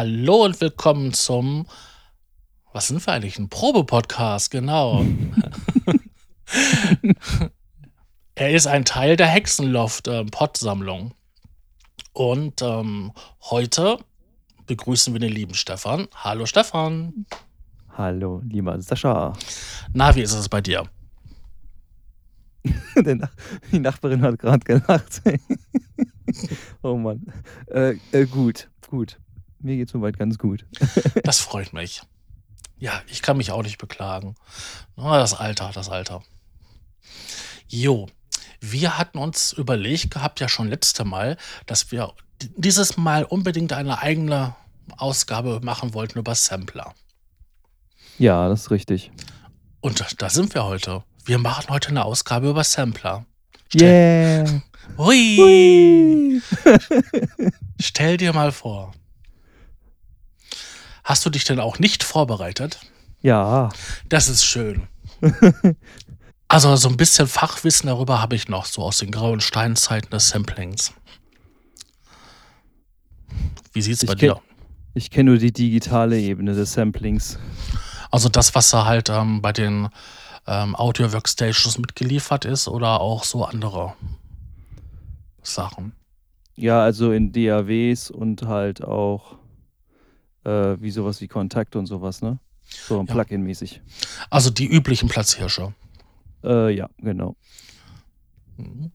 Hallo und willkommen zum, was sind wir eigentlich? Ein Probe-Podcast, genau. er ist ein Teil der Hexenloft-Pod-Sammlung. und ähm, heute begrüßen wir den lieben Stefan. Hallo Stefan. Hallo, lieber Sascha. Na, wie ist es bei dir? Die Nachbarin hat gerade gelacht. oh Mann. Äh, äh, gut, gut. Mir geht soweit ganz gut. das freut mich. Ja, ich kann mich auch nicht beklagen. Das Alter, das Alter. Jo, wir hatten uns überlegt gehabt, ja schon letzte Mal, dass wir dieses Mal unbedingt eine eigene Ausgabe machen wollten über Sampler. Ja, das ist richtig. Und da sind wir heute. Wir machen heute eine Ausgabe über Sampler. Stell yeah. Hui. Hui. Stell dir mal vor. Hast du dich denn auch nicht vorbereitet? Ja. Das ist schön. also so ein bisschen Fachwissen darüber habe ich noch, so aus den grauen Steinzeiten des Samplings. Wie sieht es bei dir? Ich kenne nur die digitale Ebene des Samplings. Also das, was da halt ähm, bei den ähm, Audio-Workstations mitgeliefert ist oder auch so andere Sachen? Ja, also in DAWs und halt auch äh, wie sowas wie Kontakt und sowas, ne? So ja. Plugin-mäßig. Also die üblichen Platzhirsche. Äh, ja, genau. Mhm.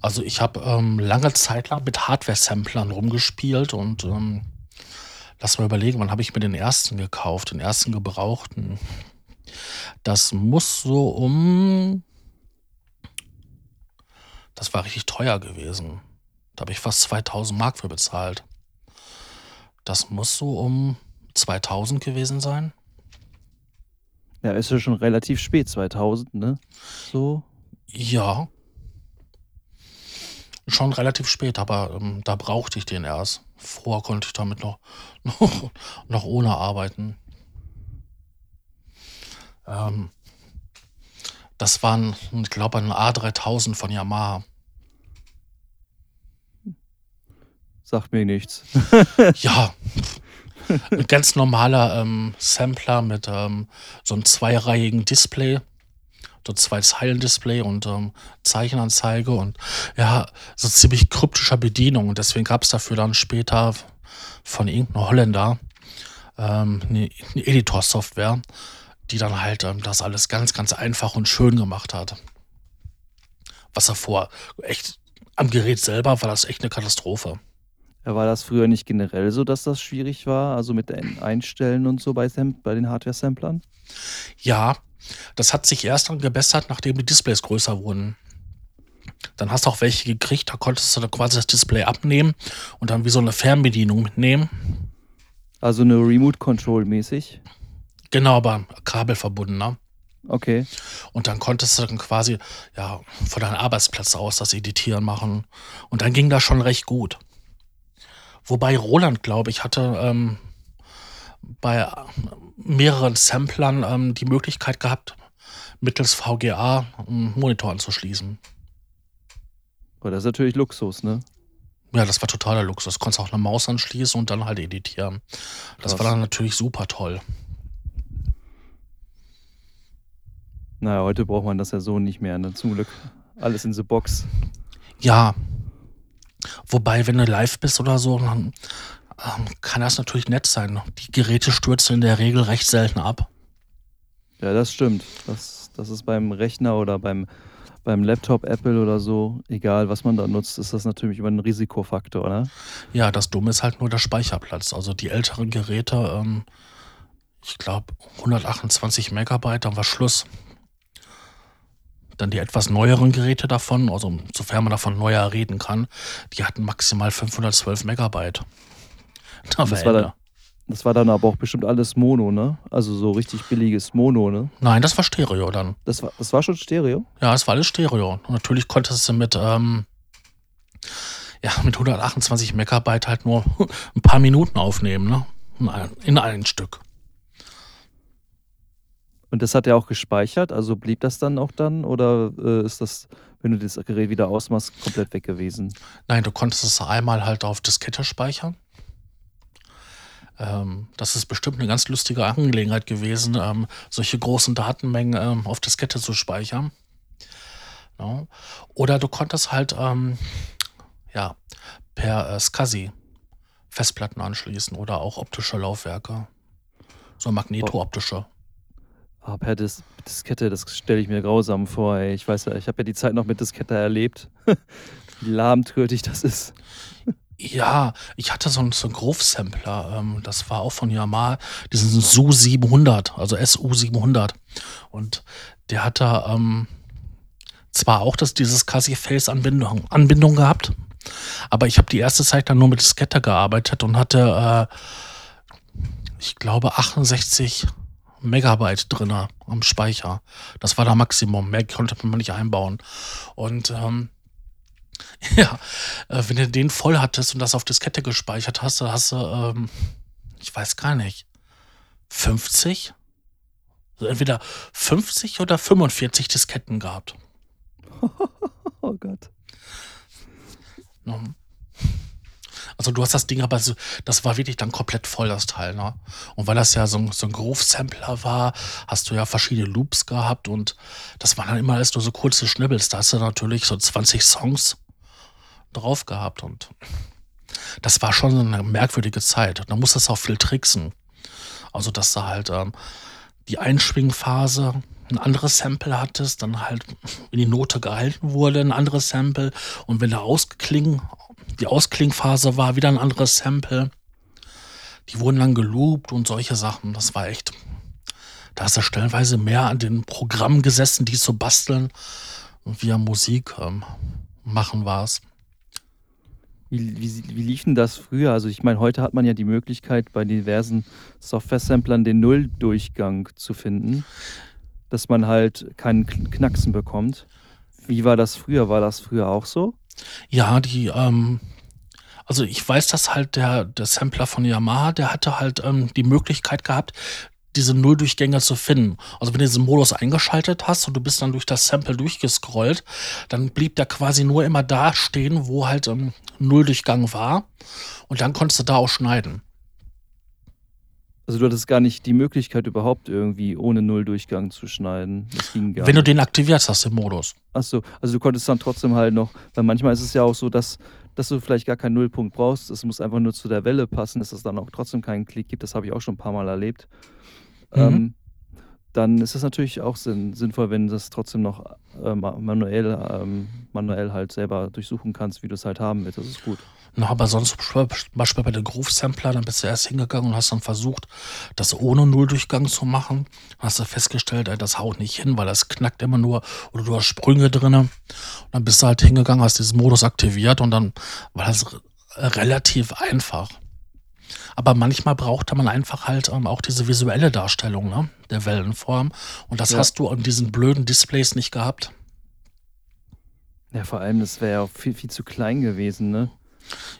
Also ich habe ähm, lange Zeit lang mit Hardware-Samplern rumgespielt und ähm, lass mal überlegen, wann habe ich mir den ersten gekauft, den ersten gebrauchten. Das muss so um. Das war richtig teuer gewesen. Da habe ich fast 2000 Mark für bezahlt. Das muss so um 2000 gewesen sein. Ja, ist ja schon relativ spät, 2000, ne? So. Ja. Schon relativ spät, aber ähm, da brauchte ich den erst. Vorher konnte ich damit noch, noch, noch ohne arbeiten. Ähm, das waren, ich glaube, ein A3000 von Yamaha. Sagt mir nichts. ja, ein ganz normaler ähm, Sampler mit ähm, so einem zweireihigen Display, so zwei Zeilen Display und ähm, Zeichenanzeige und ja, so ziemlich kryptischer Bedienung. Und deswegen gab es dafür dann später von irgendeinem Holländer ähm, eine, eine Editor-Software, die dann halt ähm, das alles ganz, ganz einfach und schön gemacht hat. Was davor echt am Gerät selber war das echt eine Katastrophe. War das früher nicht generell so, dass das schwierig war, also mit Einstellen und so bei, bei den Hardware-Samplern? Ja, das hat sich erst dann gebessert, nachdem die Displays größer wurden. Dann hast du auch welche gekriegt, da konntest du dann quasi das Display abnehmen und dann wie so eine Fernbedienung mitnehmen. Also eine Remote Control mäßig? Genau, aber Kabel verbunden, ne? Okay. Und dann konntest du dann quasi ja, von deinem Arbeitsplatz aus das Editieren machen. Und dann ging das schon recht gut. Wobei Roland, glaube ich, hatte ähm, bei mehreren Samplern ähm, die Möglichkeit gehabt, mittels VGA einen Monitor anzuschließen. Aber das ist natürlich Luxus, ne? Ja, das war totaler Luxus. Du konntest auch eine Maus anschließen und dann halt editieren. Das Krass. war dann natürlich super toll. Naja, heute braucht man das ja so nicht mehr, ne? Zum Glück. Alles in the Box. Ja. Wobei, wenn du live bist oder so, dann ähm, kann das natürlich nett sein. Die Geräte stürzen in der Regel recht selten ab. Ja, das stimmt. Das, das ist beim Rechner oder beim, beim Laptop Apple oder so, egal was man da nutzt, ist das natürlich immer ein Risikofaktor, ne? Ja, das Dumme ist halt nur der Speicherplatz. Also die älteren Geräte, ähm, ich glaube 128 Megabyte, dann war Schluss. Dann die etwas neueren Geräte davon, also sofern man davon neuer reden kann, die hatten maximal 512 Megabyte. Da das, war dann, das war dann aber auch bestimmt alles Mono, ne? Also so richtig billiges Mono, ne? Nein, das war Stereo dann. Das war, das war schon Stereo? Ja, es war alles Stereo. Und natürlich konntest du mit, ähm, ja, mit 128 Megabyte halt nur ein paar Minuten aufnehmen, ne? In ein, in ein Stück. Und das hat er auch gespeichert, also blieb das dann auch dann oder äh, ist das, wenn du das Gerät wieder ausmachst, komplett weg gewesen? Nein, du konntest es einmal halt auf Diskette speichern. ähm, das ist bestimmt eine ganz lustige Angelegenheit gewesen, ähm, solche großen Datenmengen ähm, auf Diskette zu speichern. No? Oder du konntest halt ähm, ja, per äh, SCSI Festplatten anschließen oder auch optische Laufwerke. So magnetooptische. Ah, per Dis Diskette, das stelle ich mir grausam vor. Ey. Ich weiß ja, ich habe ja die Zeit noch mit Diskette erlebt. Wie lahmtötig das ist. Ja, ich hatte so einen, so 'n Groove-Sampler, ähm, das war auch von Yamaha, diesen SU 700, also SU 700. Und der hatte ähm, zwar auch das, dieses Casi-Face-Anbindung Anbindung gehabt, aber ich habe die erste Zeit dann nur mit Diskette gearbeitet und hatte, äh, ich glaube, 68 Megabyte drin am Speicher. Das war der Maximum. Mehr konnte man nicht einbauen. Und ähm, ja, äh, wenn du den voll hattest und das auf Diskette gespeichert hast, dann hast du, ähm, ich weiß gar nicht, 50? Also entweder 50 oder 45 Disketten gehabt. oh Gott. Also du hast das Ding aber so, das war wirklich dann komplett voll, das Teil, ne? Und weil das ja so ein, so ein Groove-Sampler war, hast du ja verschiedene Loops gehabt und das waren dann immer alles nur so kurze Schnibbels. Da hast du natürlich so 20 Songs drauf gehabt und das war schon eine merkwürdige Zeit. Da musstest du auch viel tricksen. Also, dass du halt ähm, die Einschwingphase ein anderes Sample hattest, dann halt, wenn die Note gehalten wurde, ein anderes Sample und wenn der Auskling, die Ausklingphase war, wieder ein anderes Sample. Die wurden dann geloopt und solche Sachen. Das war echt. Da hast du stellenweise mehr an den Programmen gesessen, die zu basteln, wie am Musik ähm, machen war es. Wie, wie, wie lief denn das früher? Also ich meine, heute hat man ja die Möglichkeit, bei diversen Software-Samplern den Nulldurchgang zu finden, dass man halt keinen Knacksen bekommt. Wie war das früher? War das früher auch so? Ja, die, ähm, also ich weiß, dass halt der, der Sampler von Yamaha, der hatte halt ähm, die Möglichkeit gehabt, diese Nulldurchgänge zu finden. Also wenn du diesen Modus eingeschaltet hast und du bist dann durch das Sample durchgescrollt, dann blieb der quasi nur immer da stehen, wo halt ähm, Nulldurchgang war. Und dann konntest du da auch schneiden. Also du hattest gar nicht die Möglichkeit überhaupt irgendwie ohne Nulldurchgang zu schneiden. Das ging gar Wenn du den aktiviert hast, den Modus. Achso, also du konntest dann trotzdem halt noch, weil manchmal ist es ja auch so, dass, dass du vielleicht gar keinen Nullpunkt brauchst. Es muss einfach nur zu der Welle passen, dass es dann auch trotzdem keinen Klick gibt. Das habe ich auch schon ein paar Mal erlebt. Mhm. Ähm, dann ist es natürlich auch sinn, sinnvoll, wenn du das trotzdem noch äh, manuell, ähm, manuell halt selber durchsuchen kannst, wie du es halt haben willst. Das ist gut. Na, aber sonst, zum Beispiel bei den Groove-Sampler, dann bist du erst hingegangen und hast dann versucht, das ohne Nulldurchgang zu machen. Dann hast du festgestellt, ey, das haut nicht hin, weil das knackt immer nur oder du hast Sprünge drin. Und dann bist du halt hingegangen, hast diesen Modus aktiviert und dann war das relativ einfach. Aber manchmal brauchte man einfach halt ähm, auch diese visuelle Darstellung ne, der Wellenform. Und das ja. hast du an diesen blöden Displays nicht gehabt. Ja, vor allem, das wäre ja auch viel, viel zu klein gewesen, ne?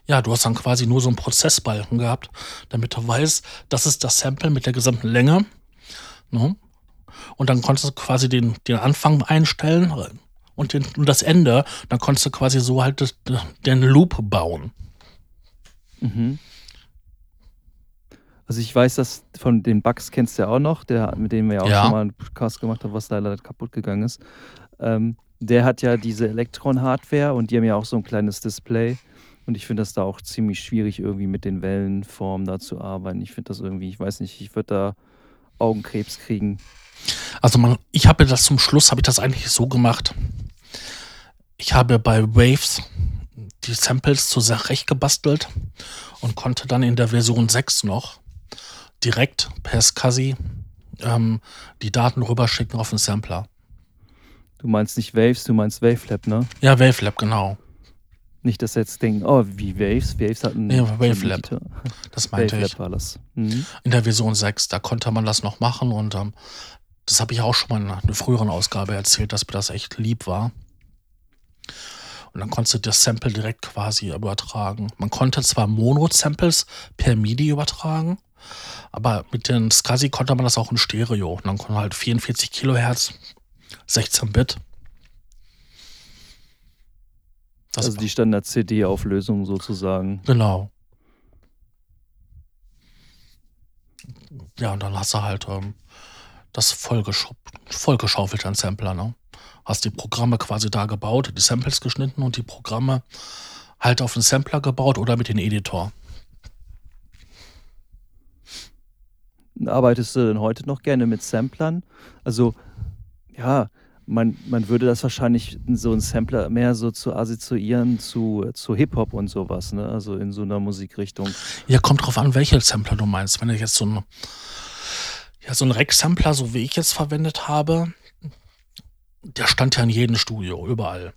Ja, du hast dann quasi nur so einen Prozessbalken gehabt, damit du weißt, das ist das Sample mit der gesamten Länge. Ne? Und dann konntest du quasi den, den Anfang einstellen und, den, und das Ende. Dann konntest du quasi so halt das, den Loop bauen. Mhm. Also ich weiß, dass von den Bugs kennst du ja auch noch, der, mit dem wir ja auch ja. schon mal einen Podcast gemacht haben, was leider kaputt gegangen ist. Ähm, der hat ja diese Elektron-Hardware und die haben ja auch so ein kleines Display. Und ich finde das da auch ziemlich schwierig, irgendwie mit den Wellenformen da zu arbeiten. Ich finde das irgendwie, ich weiß nicht, ich würde da Augenkrebs kriegen. Also man, ich habe das zum Schluss, habe ich das eigentlich so gemacht. Ich habe bei Waves die Samples zurecht gebastelt und konnte dann in der Version 6 noch direkt per SCSI ähm, die Daten rüberschicken auf den Sampler. Du meinst nicht Waves, du meinst Wavelab, ne? Ja, Wavelab, genau. Nicht, dass jetzt denken, oh, wie Waves. Waves hatten. Ja, Wavelab. Das meinte Wavelab ich. war das. Mhm. In der Version 6, da konnte man das noch machen und ähm, das habe ich auch schon mal in einer früheren Ausgabe erzählt, dass mir das echt lieb war. Und dann konntest du das Sample direkt quasi übertragen. Man konnte zwar Mono-Samples per MIDI übertragen, aber mit den SCSI konnte man das auch in Stereo. Und dann konnte man halt 44 Kilohertz, 16 Bit. Das also die Standard-CD-Auflösung sozusagen. Genau. ja, und dann hast du halt ähm, das vollgeschaufelt an Sampler, ne? Hast die Programme quasi da gebaut, die Samples geschnitten und die Programme halt auf den Sampler gebaut oder mit dem Editor. Arbeitest du denn heute noch gerne mit Samplern? Also, ja, man, man würde das wahrscheinlich so ein Sampler mehr so zu assoziieren zu, zu Hip-Hop und sowas, ne? Also in so einer Musikrichtung. Ja, kommt drauf an, welche Sampler du meinst. Wenn du jetzt so ein, ja, so ein Rack-Sampler, so wie ich jetzt verwendet habe, der stand ja in jedem Studio, überall.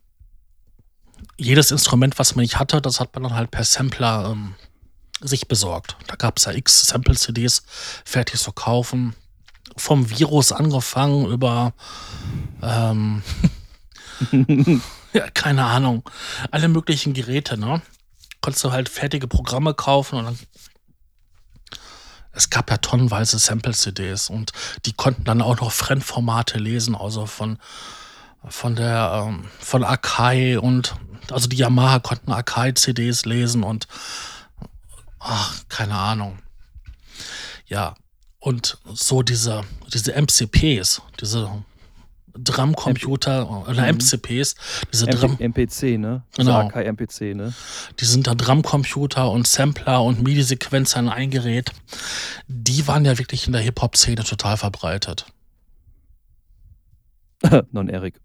Jedes Instrument, was man nicht hatte, das hat man dann halt per Sampler ähm, sich besorgt. Da gab es ja x Sample-CDs fertig zu kaufen. Vom Virus angefangen über, ähm, ja, keine Ahnung, alle möglichen Geräte, ne? Konntest du halt fertige Programme kaufen und dann es gab ja tonnenweise Sample-CDs und die konnten dann auch noch Fremdformate lesen, also von, von der, ähm, von Akai und, also die Yamaha konnten Akai-CDs lesen und ach, keine Ahnung. Ja, und so diese, diese MCPs, diese Drumcomputer oder MCPs, mhm. diese Drum MPC, ne? Genau. Akai MPC, ne? Die sind da Drumcomputer und Sampler und MIDI-Sequenzer in ein Gerät. Die waren ja wirklich in der Hip-Hop-Szene total verbreitet. Non-Eric.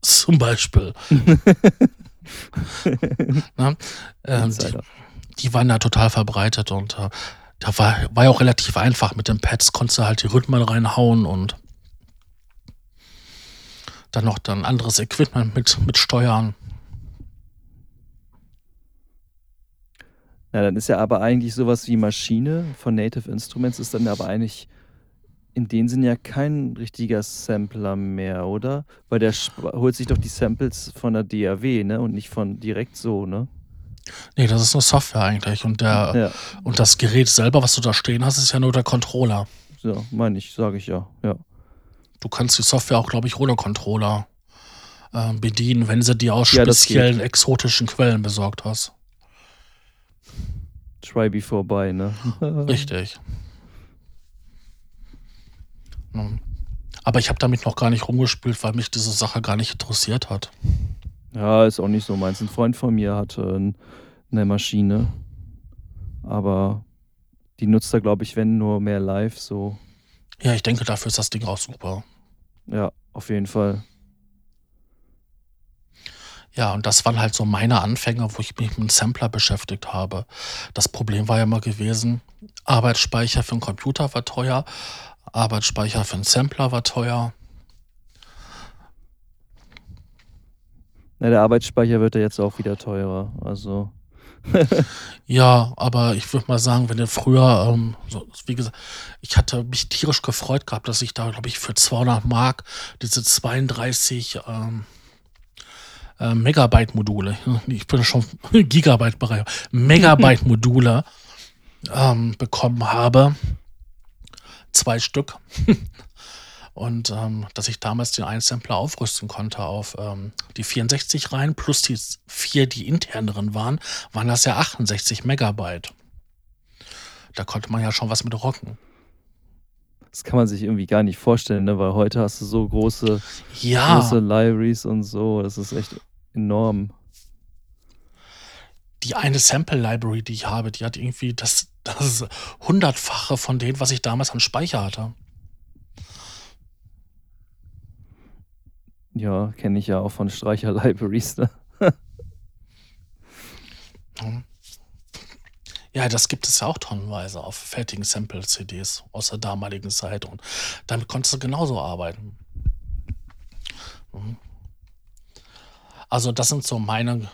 Zum Beispiel. Na, ähm, die, die waren da total verbreitet und äh, da war, war ja auch relativ einfach. Mit den Pads konntest du halt die Rhythmen reinhauen und dann noch dann anderes Equipment mit, mit steuern. Ja, dann ist ja aber eigentlich sowas wie Maschine von Native Instruments ist dann aber eigentlich in dem Sinne ja kein richtiger Sampler mehr, oder? Weil der holt sich doch die Samples von der DAW, ne? Und nicht von direkt so, ne? Nee, das ist eine Software eigentlich. Und, der, ja. und das Gerät selber, was du da stehen hast, ist ja nur der Controller. Ja, meine ich, sage ich ja, ja. Du kannst die Software auch, glaube ich, ohne Controller äh, bedienen, wenn sie dir aus ja, speziellen exotischen Quellen besorgt hast. Try before buy, ne? Richtig. Aber ich habe damit noch gar nicht rumgespielt, weil mich diese Sache gar nicht interessiert hat. Ja, ist auch nicht so meins. Ein Freund von mir hatte eine Maschine, aber die nutzt er, glaube ich, wenn nur mehr live so. Ja, ich denke, dafür ist das Ding auch super. Ja, auf jeden Fall. Ja, und das waren halt so meine Anfänge, wo ich mich mit einem Sampler beschäftigt habe. Das Problem war ja immer gewesen, Arbeitsspeicher für einen Computer war teuer, Arbeitsspeicher für einen Sampler war teuer. Na, der Arbeitsspeicher wird ja jetzt auch wieder teurer. Also. ja, aber ich würde mal sagen, wenn du früher, ähm, so, wie gesagt, ich hatte mich tierisch gefreut gehabt, dass ich da, glaube ich, für 200 Mark diese 32 ähm, äh, Megabyte-Module, ich bin schon Gigabyte-Bereich, Megabyte-Module ähm, bekommen habe. Zwei Stück. Und ähm, dass ich damals den Einsampler aufrüsten konnte auf ähm, die 64 rein, plus die vier, die intern drin waren, waren das ja 68 Megabyte. Da konnte man ja schon was mit rocken. Das kann man sich irgendwie gar nicht vorstellen, ne? weil heute hast du so große, ja. große Libraries und so. Das ist echt enorm. Die eine Sample Library, die ich habe, die hat irgendwie das, das hundertfache von dem, was ich damals an Speicher hatte. Ja, kenne ich ja auch von Streicher-Libraries. Ne? Ja, das gibt es ja auch tonnenweise auf fertigen Sample-CDs aus der damaligen Zeit und damit konntest du genauso arbeiten. Mhm. Also das sind so meine,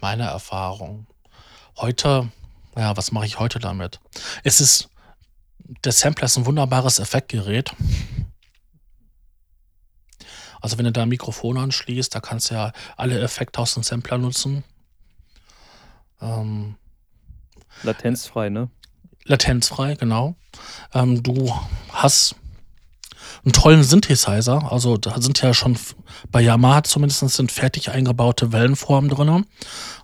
meine Erfahrungen. Heute, ja, was mache ich heute damit? Es ist, der Sampler ist ein wunderbares Effektgerät. Also wenn du da ein Mikrofon anschließt, da kannst du ja alle Effekte aus dem Sampler nutzen. Ähm, Latenzfrei, ne? Latenzfrei, genau. Ähm, du hast einen tollen Synthesizer. Also da sind ja schon bei Yamaha zumindest sind fertig eingebaute Wellenformen drin.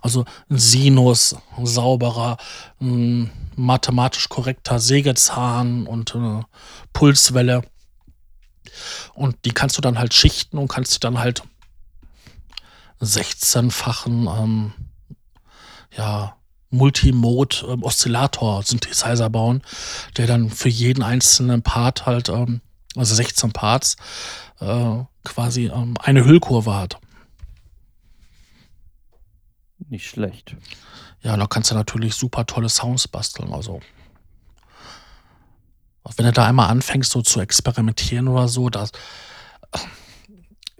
Also ein Sinus, ein sauberer, ein mathematisch korrekter Sägezahn und eine Pulswelle. Und die kannst du dann halt schichten und kannst dann halt 16-fachen ähm, ja, Multimode-Oszillator-Synthesizer ähm, bauen, der dann für jeden einzelnen Part halt, ähm, also 16 Parts, äh, quasi ähm, eine Hüllkurve hat. Nicht schlecht. Ja, da kannst du natürlich super tolle Sounds basteln. Also, wenn du da einmal anfängst, so zu experimentieren oder so, das,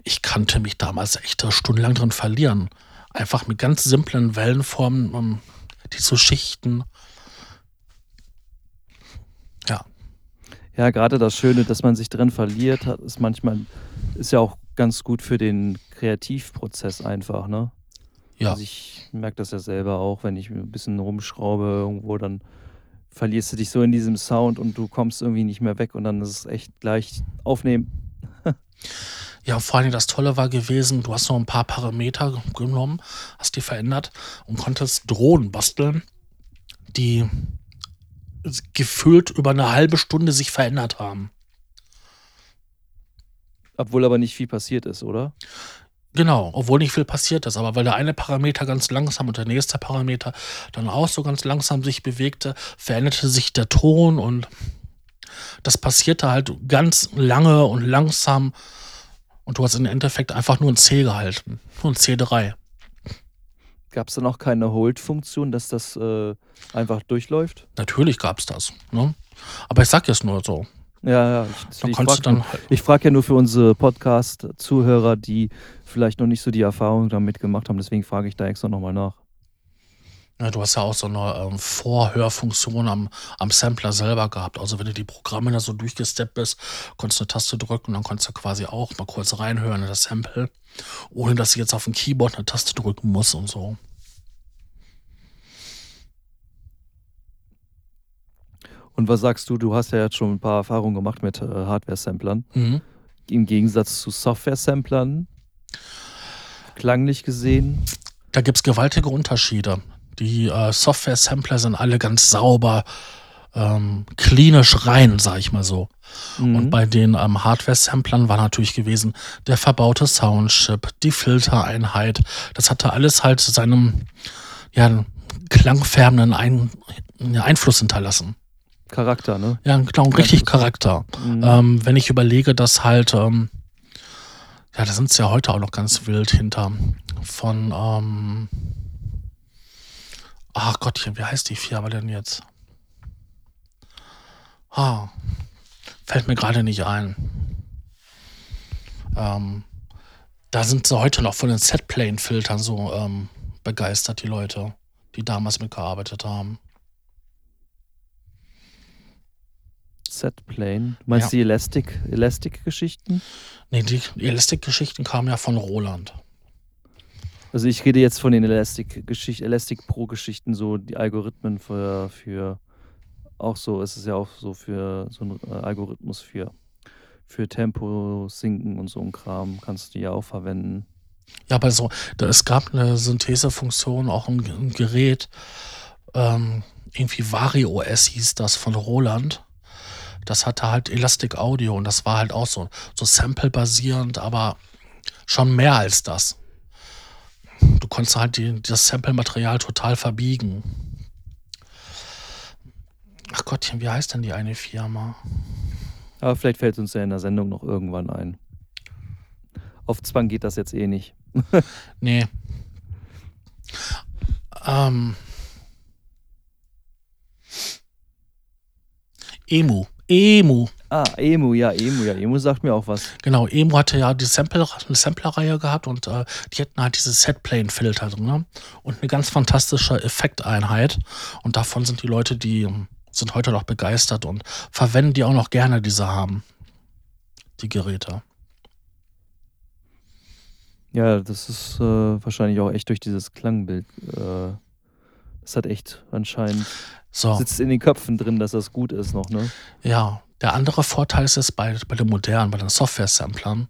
ich kannte mich damals echt stundenlang drin verlieren. Einfach mit ganz simplen Wellenformen um, die zu schichten. Ja. Ja, gerade das Schöne, dass man sich drin verliert, ist manchmal, ist ja auch ganz gut für den Kreativprozess einfach, ne? Ja. Also ich merke das ja selber auch, wenn ich ein bisschen rumschraube irgendwo, dann verlierst du dich so in diesem Sound und du kommst irgendwie nicht mehr weg und dann ist es echt gleich aufnehmen. Ja, vor allem das Tolle war gewesen, du hast noch ein paar Parameter genommen, hast die verändert und konntest Drohnen basteln, die gefühlt über eine halbe Stunde sich verändert haben. Obwohl aber nicht viel passiert ist, oder? Genau, obwohl nicht viel passiert ist, aber weil der eine Parameter ganz langsam und der nächste Parameter dann auch so ganz langsam sich bewegte, veränderte sich der Ton und das passierte halt ganz lange und langsam und du hast im Endeffekt einfach nur ein C gehalten. Nur ein C3. Gab es dann auch keine Hold-Funktion, dass das äh, einfach durchläuft? Natürlich gab es das. Ne? Aber ich sag jetzt nur so. Ja, ja. Ich, ich frage halt frag ja nur für unsere Podcast-Zuhörer, die vielleicht noch nicht so die Erfahrung damit gemacht haben. Deswegen frage ich da extra nochmal nach. Ja, du hast ja auch so eine ähm, Vorhörfunktion am, am Sampler selber gehabt. Also wenn du die Programme da so durchgesteppt bist, konntest du eine Taste drücken und dann konntest du quasi auch mal kurz reinhören in das Sample, ohne dass du jetzt auf dem Keyboard eine Taste drücken musst und so. Und was sagst du? Du hast ja jetzt schon ein paar Erfahrungen gemacht mit äh, Hardware-Samplern. Mhm. Im Gegensatz zu Software-Samplern, klanglich gesehen. Da gibt es gewaltige Unterschiede. Die äh, Software-Sampler sind alle ganz sauber, ähm, klinisch rein, sag ich mal so. Mhm. Und bei den ähm, Hardware-Samplern war natürlich gewesen der verbaute Soundchip, die Filtereinheit. Das hatte alles halt seinem ja, klangfärbenden Ein Einfluss hinterlassen. Charakter, ne? Ja, genau, richtig Charakter. Mhm. Ähm, wenn ich überlege, dass halt, ähm, ja, da sind es ja heute auch noch ganz wild hinter von, ähm, Ach Gottchen, wie heißt die Firma denn jetzt? Ah, fällt mir gerade nicht ein. Ähm, da sind sie heute noch von den Setplane-Filtern so ähm, begeistert, die Leute, die damals mitgearbeitet haben. Setplane? Du meinst ja. die Elastic, Elastic-Geschichten? Nee, die Elastic-Geschichten kamen ja von Roland. Also ich rede jetzt von den Elastic, Elastic Pro-Geschichten, so die Algorithmen für, für auch so, es ist ja auch so für so ein äh, Algorithmus für, für Tempo sinken und so ein Kram kannst du ja auch verwenden. Ja, aber so, da, es gab eine Synthesefunktion, auch ein, ein Gerät, ähm, irgendwie VarioOS hieß das von Roland. Das hatte halt Elastic Audio und das war halt auch so, so Sample-basierend, aber schon mehr als das du konntest halt die, das Sample-Material total verbiegen. Ach Gottchen, wie heißt denn die eine Firma? Aber vielleicht fällt uns ja in der Sendung noch irgendwann ein. Auf Zwang geht das jetzt eh nicht. nee. Ähm. Emu. Emu. Ah, Emu, ja, Emu, ja, Emu sagt mir auch was. Genau, Emu hatte ja die Sample, eine Sampler-Reihe gehabt und äh, die hatten halt diese Setplane-Filter drin ne? und eine ganz fantastische Effekteinheit. Und davon sind die Leute, die ähm, sind heute noch begeistert und verwenden die auch noch gerne, diese haben, die Geräte. Ja, das ist äh, wahrscheinlich auch echt durch dieses Klangbild. Äh, das hat echt anscheinend so. sitzt in den Köpfen drin, dass das gut ist noch, ne? Ja, Der andere Vorteil ist es bei, bei den modernen, bei den Software-Samplern.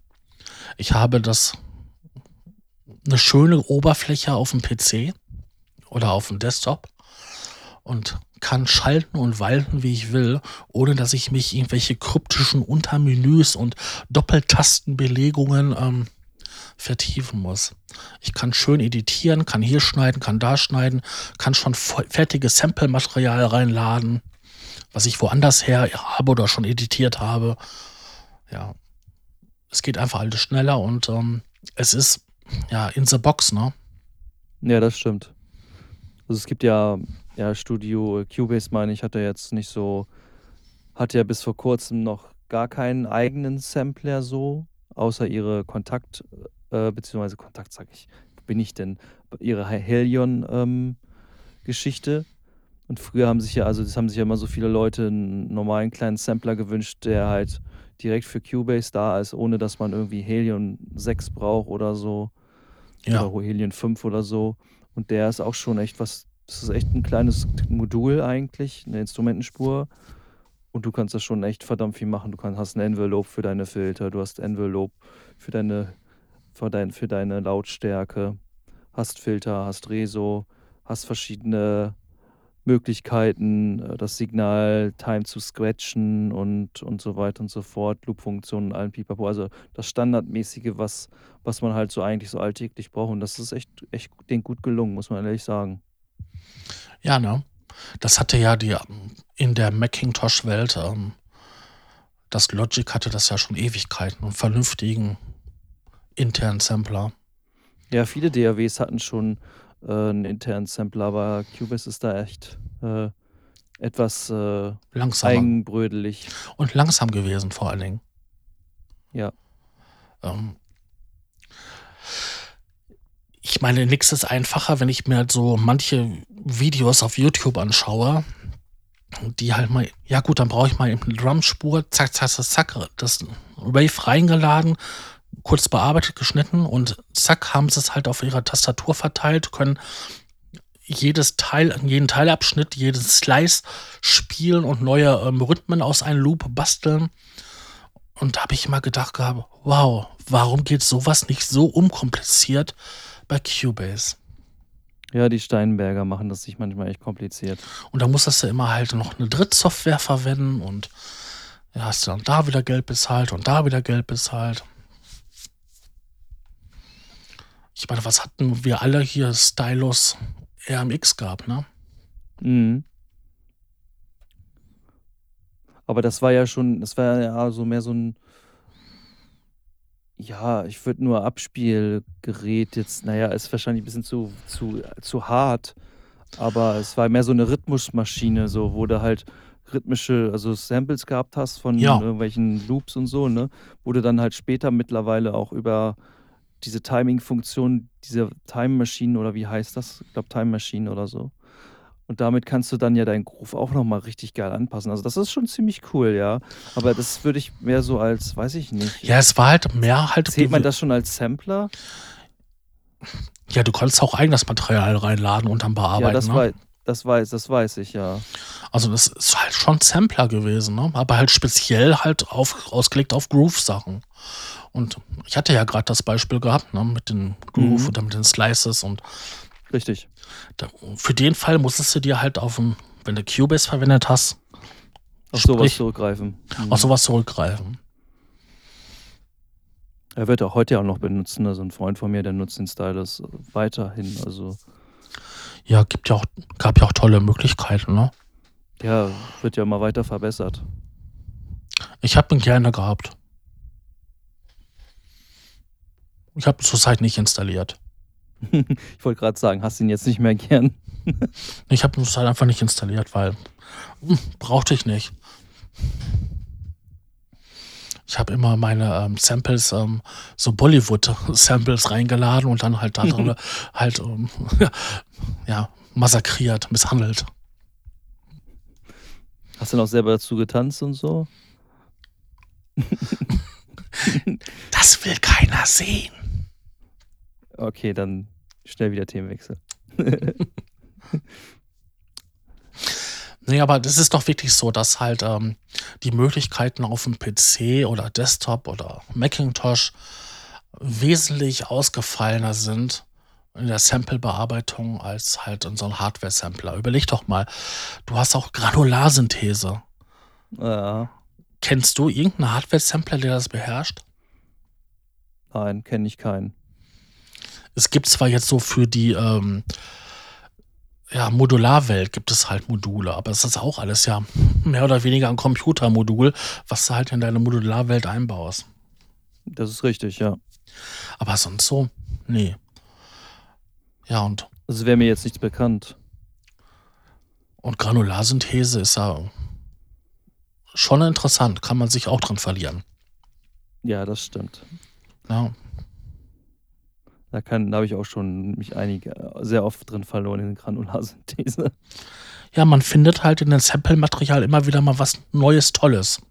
Ich habe das eine schöne Oberfläche auf dem PC oder auf dem Desktop und kann schalten und walten, wie ich will, ohne dass ich mich irgendwelche kryptischen Untermenüs und Doppeltastenbelegungen ähm, vertiefen muss. Ich kann schön editieren, kann hier schneiden, kann da schneiden, kann schon fertiges Sample-Material reinladen, was ich woanders her habe oder schon editiert habe. Ja, es geht einfach alles schneller und ähm, es ist ja in the box, ne? Ja, das stimmt. Also es gibt ja, ja Studio Cubase, meine ich, hat er jetzt nicht so, hat ja bis vor kurzem noch gar keinen eigenen Sampler so, außer ihre Kontakt, äh, beziehungsweise Kontakt, sag ich, bin ich denn? Ihre Helion-Geschichte. Ähm, und früher haben sich ja, also das haben sich ja immer so viele Leute einen normalen kleinen Sampler gewünscht, der halt direkt für Cubase da ist, ohne dass man irgendwie Helion 6 braucht oder so. Ja. Oder Helion 5 oder so. Und der ist auch schon echt was, das ist echt ein kleines Modul eigentlich, eine Instrumentenspur. Und du kannst das schon echt verdammt viel machen. Du kannst, hast ein Envelope für deine Filter, du hast Envelope für deine, für, dein, für deine Lautstärke, hast Filter, hast Reso, hast verschiedene Möglichkeiten, äh, das Signal Time zu scratchen und, und so weiter und so fort, Loop-Funktionen, allen Pipapo. Also das Standardmäßige, was, was man halt so eigentlich so alltäglich braucht. Und das ist echt, echt den gut gelungen, muss man ehrlich sagen. Ja, ne? Das hatte ja die in der Macintosh-Welt, ähm, das Logic hatte das ja schon Ewigkeiten, einen vernünftigen internen Sampler. Ja, viele DAWs hatten schon äh, einen internen Sampler, aber Cubase ist da echt äh, etwas äh, eigenbrödelig. Und langsam gewesen vor allen Dingen. Ja. Ähm, ich meine, nichts ist einfacher, wenn ich mir halt so manche Videos auf YouTube anschaue, die halt mal, ja gut, dann brauche ich mal eben eine Drumspur, zack, zack, zack, zack, das Wave reingeladen, kurz bearbeitet, geschnitten und zack, haben sie es halt auf ihrer Tastatur verteilt, können jedes Teil, jeden Teilabschnitt, jeden Slice spielen und neue ähm, Rhythmen aus einem Loop basteln. Und da habe ich immer gedacht gehabt, wow, warum geht sowas nicht so unkompliziert bei Cubase? Ja, die Steinberger machen das sich manchmal echt kompliziert. Und da musstest du immer halt noch eine Drittsoftware verwenden und ja, hast du dann da wieder Geld bezahlt und da wieder Geld bezahlt. Ich meine, was hatten wir alle hier? Stylus RMX gab, ne? Mhm. Aber das war ja schon, das war ja so mehr so ein, ja, ich würde nur Abspielgerät jetzt, naja, ist wahrscheinlich ein bisschen zu, zu, zu hart, aber es war mehr so eine Rhythmusmaschine, so, wo du halt rhythmische, also Samples gehabt hast von ja. irgendwelchen Loops und so, ne? Wo du dann halt später mittlerweile auch über diese Timing-Funktion, diese Time Machine oder wie heißt das? Ich glaube Time Machine oder so. Und damit kannst du dann ja deinen Groove auch nochmal richtig geil anpassen. Also das ist schon ziemlich cool, ja. Aber das würde ich mehr so als, weiß ich nicht. Ja, es war halt mehr halt. Zählt man das schon als Sampler? Ja, du konntest auch eigenes Material reinladen und dann bearbeiten. Ja, das, ne? weiß, das, weiß, das weiß ich, ja. Also das ist halt schon Sampler gewesen, ne? Aber halt speziell halt auf, ausgelegt auf Groove-Sachen. Und ich hatte ja gerade das Beispiel gehabt, ne, mit den Groove mhm. oder mit den Slices und Richtig. Da, für den Fall musstest du dir halt auf dem, wenn du Cubase verwendet hast, auf sprich, sowas zurückgreifen. Mhm. Auf sowas zurückgreifen. Er wird auch heute auch noch benutzen. Also ein Freund von mir, der nutzt den Stylus weiterhin. Also ja, gibt ja auch, gab ja auch tolle Möglichkeiten, ne? Ja, wird ja immer weiter verbessert. Ich habe ihn gerne gehabt. Ich habe zurzeit nicht installiert. ich wollte gerade sagen, hast du ihn jetzt nicht mehr gern? ich habe es halt einfach nicht installiert, weil hm, brauchte ich nicht. Ich habe immer meine ähm, Samples, ähm, so Bollywood-Samples reingeladen und dann halt da drin halt ähm, ja, massakriert, misshandelt. Hast du noch selber dazu getanzt und so? das will keiner sehen. Okay, dann schnell wieder Themenwechsel. Ne, aber das ist doch wirklich so, dass halt, ähm, die Möglichkeiten auf dem PC oder Desktop oder Macintosh wesentlich ausgefallener sind in der Sample-Bearbeitung als halt in so 'n Hardware-Sampler. Überleg doch mal, du hast auch Granularsynthese. Ja. Kennst du irgend 'n Hardware-Sampler, der das beherrscht? Nein, kenne ich keinen. Es gibt zwar jetzt so für die, ähm ja, Modularwelt gibt es halt Module, aber es ist auch alles ja mehr oder weniger 'n Computermodul, was du halt in deine Modularwelt einbaust. Das ist richtig, ja. Aber sonst so, ne. Ja, und Also, wäre mir jetzt nichts bekannt. und Granularsynthese ist ja schon interessant, kann man sich auch drin verlieren. Ja, das stimmt. Ja. Da kann da habe ich auch schon mich einige sehr oft drin verloren in Granularsynthese. Ja, man findet halt in dem Sample-Material immer wieder mal was Neues, Tolles.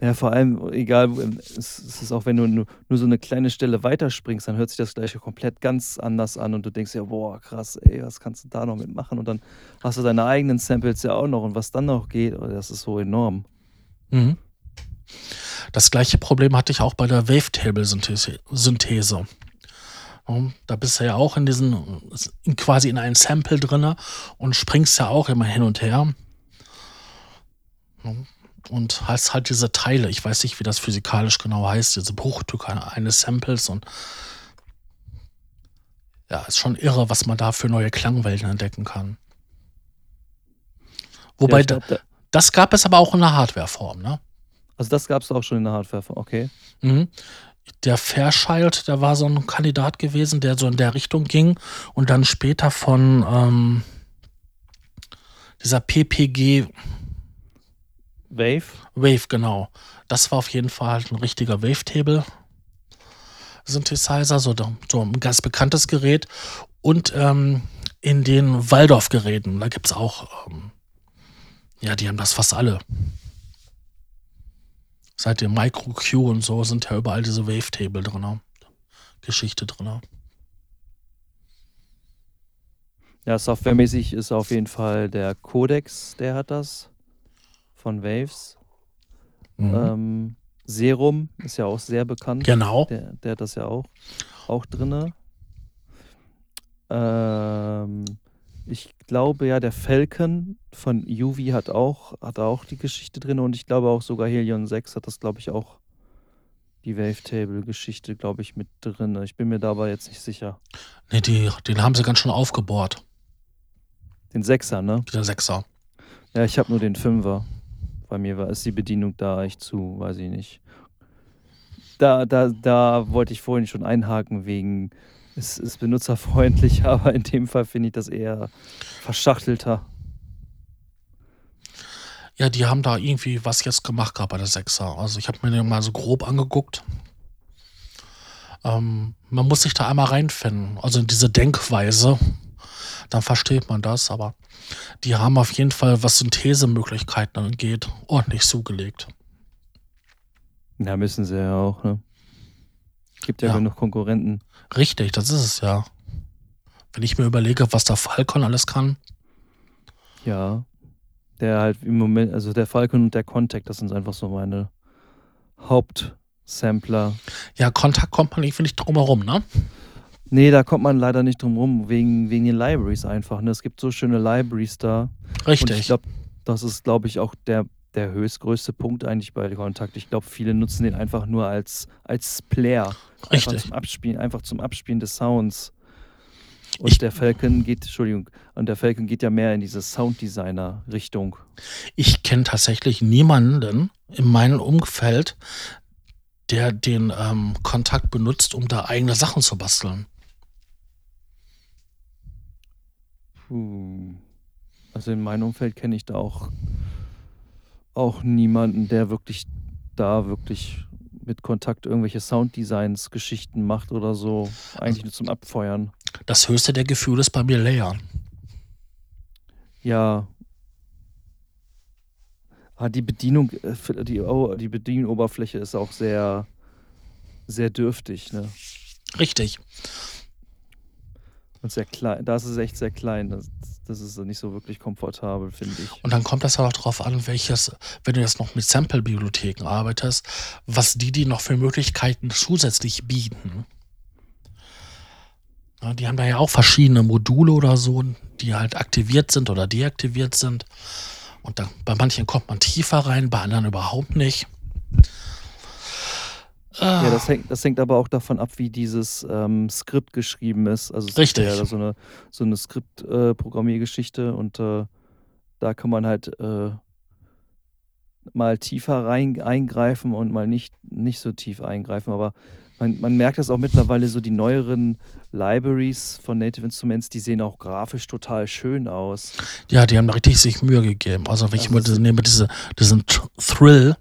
Ja, vor allem, egal, ähm, es ist auch, wenn du nur nur so 'ne kleine Stelle weiterspringst, dann hört sich das gleich komplett ganz anders an und du denkst dir: „Boah, krass, ey, was kannst du da noch mit machen?“ Und dann hast du deine eigenen Samples ja auch noch und was dann noch geht, oh, das ist so enorm. Mhm. Das gleiche Problem hatte ich auch bei der Wavetable-Synthese Synthese. Da bist du ja auch in diesen quasi in einem Sample drinne und springst ja auch immer hin und her. Und hast halt diese Teile, ich weiß nicht, wie das physikalisch genau heißt, diese Bruchstücke eines Samples und ja, ist schon irre, was man da für neue Klangwelten entdecken kann. Ja, Wobei ich da glaube, da das gab es aber auch in 'ner Hardwareform, ne? Also, das gab's auch schon in der Hardwareform, okay. Mhm. Der Fairchild, der war so 'n Kandidat gewesen, der so in der Richtung ging und dann später von, ähm dieser PPG Wave? Wave, genau. Das war auf jeden Fall halt 'n richtiger Wavetable-Synthesizer, so da so 'n ganz bekanntes Gerät. Und, ähm, in den Waldorf-Geräten, da gibt's auch, ähm ja, die haben das fast alle. Seit dem Micro-Q und so sind ja überall diese Wavetable drinne Geschichte drinne. Ja, softwaremäßig ist auf jeden Fall der Codex, der hat das von Waves. Mhm. Ähm, Serum ist ja auch sehr bekannt. Genau. Der der hat das ja auch auch drinne. Ähm, ich glaube ja, der Falcon von UV hat auch hat auch die Geschichte drinne und ich glaube auch sogar Helion 6 hat das, glaube ich, auch die Wavetable-Geschichte, glaube ich, mit drinne. Ich bin mir da aber jetzt nicht sicher. Ne, die den haben sie ganz schön aufgebohrt. Den 6er, ne? Der 6er. Ja, ich habe nur den 5er. Bei mir war ist die Bedienung da echt zu weiß ich nicht. Da da da wollte ich vorhin schon einhaken wegen es ist benutzerfreundlich, aber in dem Fall finde ich das eher verschachtelter. Ja, die haben da irgendwie was jetzt gemacht gehabt bei der 6er. Also, ich habe mir den mal so grob angeguckt. Ähm, man muss sich da einmal reinfinden, also in diese Denkweise, dann versteht man das, aber die haben auf jeden Fall, was Synthesemöglichkeiten angeht, ordentlich zugelegt. Ja, müssen sie ja auch, ne? Gibt ja Ja. genug Konkurrenten. Richtig, das ist es ja. Wenn ich mir überlege, was der Falcon alles kann. Ja. Der halt im Moment also, der Falcon und der Kontakt, das sind einfach so meine Hauptsampler. Ja, Kontakt kommt man irgendwie nicht drum herum, ne? Ne, da kommt man leider nicht drum rum, wegen wegen den Libraries einfach, ne? Es gibt so schöne Libraries da. Und ich Richtig. glaube, das ist, glaube ich, auch der der höchstgrößte Punkt eigentlich bei Kontakt. Ich glaube, viele nutzen den einfach nur als als Player. Einfach Richtig. zum Abspielen einfach zum Abspielen des Sounds. Und Ich der Falcon geht Entschuldigung, und der Falcon geht ja mehr in diese Sounddesigner-Richtung. Ich kenne tatsächlich niemanden in meinem Umfeld, der den, ähm, Kontakt benutzt, um da eigene Sachen zu basteln. Puh. Also, in meinem Umfeld kenne ich da auch auch niemanden, der wirklich da wirklich mit Kontakt irgendwelche Sounddesigns Geschichten macht oder so, eigentlich nur zum Abfeuern. Das höchste der Gefühle ist bei mir Layer. Ja. Ah, die Bedienung, äh, die oh, die Bedienoberfläche ist auch sehr sehr dürftig, ne? Richtig. Und sehr klein. Da ist es echt sehr klein. Das, das ist nicht so wirklich komfortabel, finde ich. Und dann kommt das auch darauf an, welches, wenn du jetzt noch mit Sample-Bibliotheken arbeitest, was die dir noch für Möglichkeiten zusätzlich bieten. Ja, die haben da ja auch verschiedene Module oder so, die halt aktiviert sind oder deaktiviert sind. Und dann, bei manchen kommt man tiefer rein, bei anderen überhaupt nicht. Ja, das hängt, das hängt aber auch davon ab, wie dieses ähm, Skript geschrieben ist. Also es Richtig. ist ja so eine, so eine Skript-Programmiergeschichte äh, und äh, da kann man halt äh, mal tiefer rein eingreifen und mal nicht, nicht so tief eingreifen. Aber man, man merkt das auch mittlerweile so, die neueren Libraries von Native Instruments, die sehen auch grafisch total schön aus. Ja, die haben richtig sich Mühe gegeben. Also wenn ich mal nehme diese, diesen Thrill,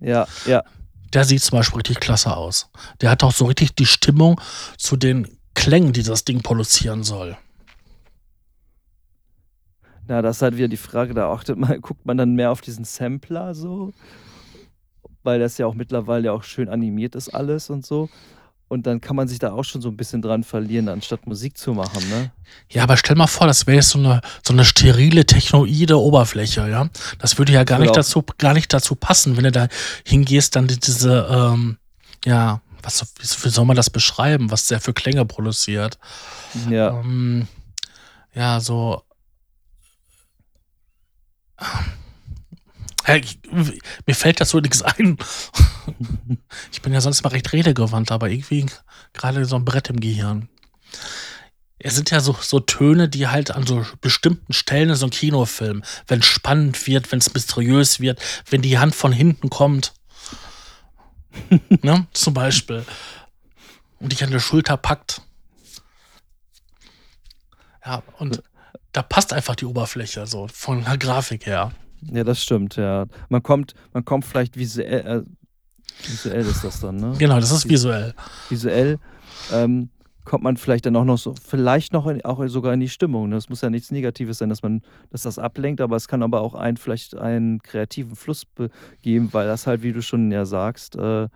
Ja, ja, der sieht zum Beispiel richtig klasse aus. Der hat auch so richtig die Stimmung zu den Klängen, die das Ding produzieren soll. Na, das ist halt wieder die Frage, da achtet man, guckt man dann mehr auf diesen Sampler so, weil das ja auch mittlerweile auch schön animiert ist alles und so. Und dann kann man sich da auch schon so ein bisschen dran verlieren, anstatt Musik zu machen, ne? Ja, aber stell mal vor, das wäre jetzt so eine, so eine sterile, technoide Oberfläche, ja. Das würde ja gar nicht auch- dazu, gar nicht dazu passen, wenn du da hingehst, dann die- diese, ähm, ja, was, wie soll man das beschreiben, was der für Klänge produziert? Ja, Ähm, ja, so. Ich, mir fällt dazu nichts ein. Ich bin ja sonst mal recht redegewandt, aber irgendwie gerade so ein Brett im Gehirn. Es sind ja so, so Töne, die halt an so bestimmten Stellen in so einem Kinofilm, wenn es spannend wird, wenn es mysteriös wird, wenn die Hand von hinten kommt. ne? Zum Beispiel. Und dich an der Schulter packt. Ja, und da passt einfach die Oberfläche so von der Grafik her. Ja, das stimmt, ja. Man kommt, man kommt vielleicht visuell, äh, visuell ist das dann, ne? Genau, das ist visuell. Visuell ähm, kommt man vielleicht dann auch noch so, vielleicht noch in, auch sogar in die Stimmung. Ne? Es muss ja nichts Negatives sein, dass man, dass das ablenkt, aber es kann aber auch einen vielleicht einen kreativen Fluss be- geben, weil das halt, wie du schon ja sagst, äh,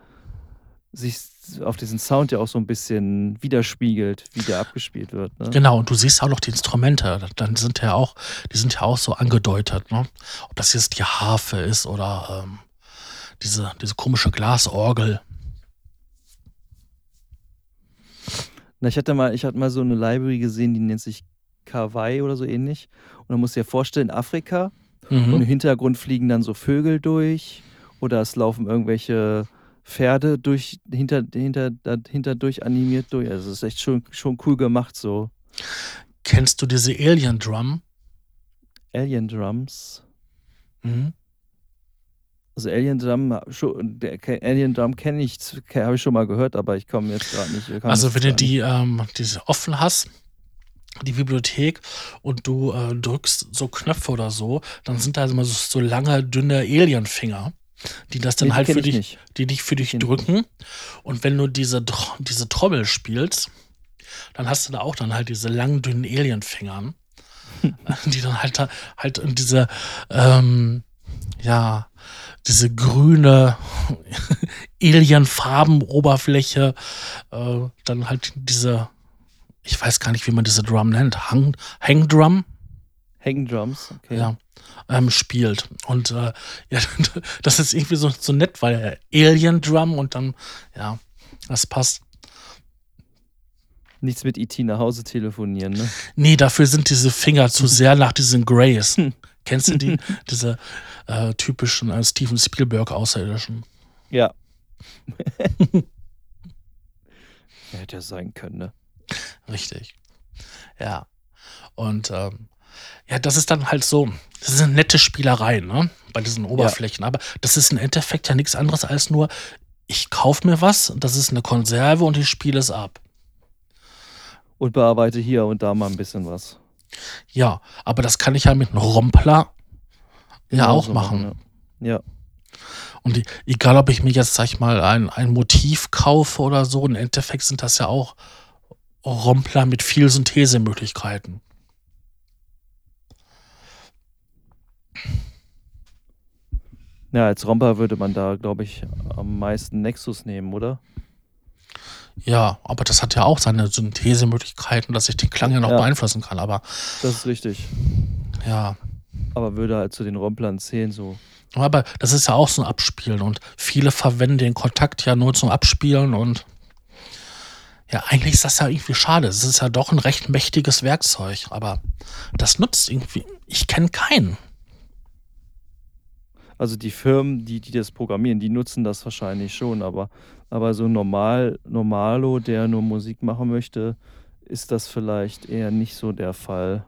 sich auf diesen Sound ja auch so ein bisschen widerspiegelt, wie der abgespielt wird. Ne? Genau, und du siehst auch noch die Instrumente. Dann sind ja auch, die sind ja auch so angedeutet, ne? Ob das jetzt die Harfe ist oder ähm, diese, diese komische Glasorgel. Na, ich hatte mal, ich hatte mal so eine Library gesehen, die nennt sich Kawaii oder so ähnlich. Und dann musst du dir vorstellen, Afrika und im Mhm. Hintergrund fliegen dann so Vögel durch oder es laufen irgendwelche Pferde durch, hinter, hinter, dahinter durch animiert durch. Also es ist echt schon, schon cool gemacht, so Kennst du diese Alien Drum? Alien Drums. Mhm. Also Alien Drum, Alien Drum kenne ich, habe ich schon mal gehört, aber ich komme jetzt gerade nicht. Also wenn du die, ähm, diese offen hast, die Bibliothek, und du äh, drückst so Knöpfe oder so, dann sind da immer so, so lange, dünne Alienfinger, die das dann die halt für ich dich, die dich für dich ich drücken. Und wenn du diese, diese Trommel spielst, dann hast du da auch dann halt diese langen, dünnen Alienfingern, die dann halt, halt in diese, ähm, ja, diese grüne Alienfarben-Oberfläche, äh, dann halt diese, ich weiß gar nicht, wie man diese Drum nennt, Hang, Hangdrum, Hang Drums, okay. ja, ähm, spielt. Und äh, ja, das ist irgendwie so, so nett, weil äh, Alien Drum und dann, ja, das passt. Nichts mit IT nach Hause telefonieren, ne? Nee, dafür sind diese Finger zu sehr nach diesen Grays. Kennst du die? Diese äh, typischen äh, Steven Spielberg Außerirdischen. Ja. ja, hätte ja sein können, ne? Richtig. Ja. Und ähm, ja, das ist dann halt so, das sind nette Spielereien, ne? Bei diesen Oberflächen. Aber das ist im Endeffekt ja nichts anderes als nur, ich kaufe mir was, das ist eine Konserve und ich spiele es ab. Und bearbeite hier und da mal ein bisschen was. Ja, aber das kann ich ja mit einem Rompler ja auch Genauso machen. Ja. ja. Und die, egal, ob ich mir jetzt, sag ich mal, ein, ein Motiv kaufe oder so, im Endeffekt sind das ja auch Rompler mit viel Synthesemöglichkeiten. Ja, als Romper würde man da, glaube ich, am meisten Nexus nehmen, oder? Ja, aber das hat ja auch seine Synthesemöglichkeiten, dass ich den Klang ja noch Ja. beeinflussen kann. Aber Das ist richtig. ja, Aber würde halt zu den Romplern zählen, so. aber das ist ja auch so ein Abspielen und viele verwenden den Kontakt ja nur zum Abspielen und ja, eigentlich ist das ja irgendwie schade. Es ist ja doch ein recht mächtiges Werkzeug, aber das nutzt irgendwie. Ich kenne keinen. Also die Firmen, die, die das programmieren, die nutzen das wahrscheinlich schon, aber, aber so normal, Normalo, der nur Musik machen möchte, ist das vielleicht eher nicht so der Fall.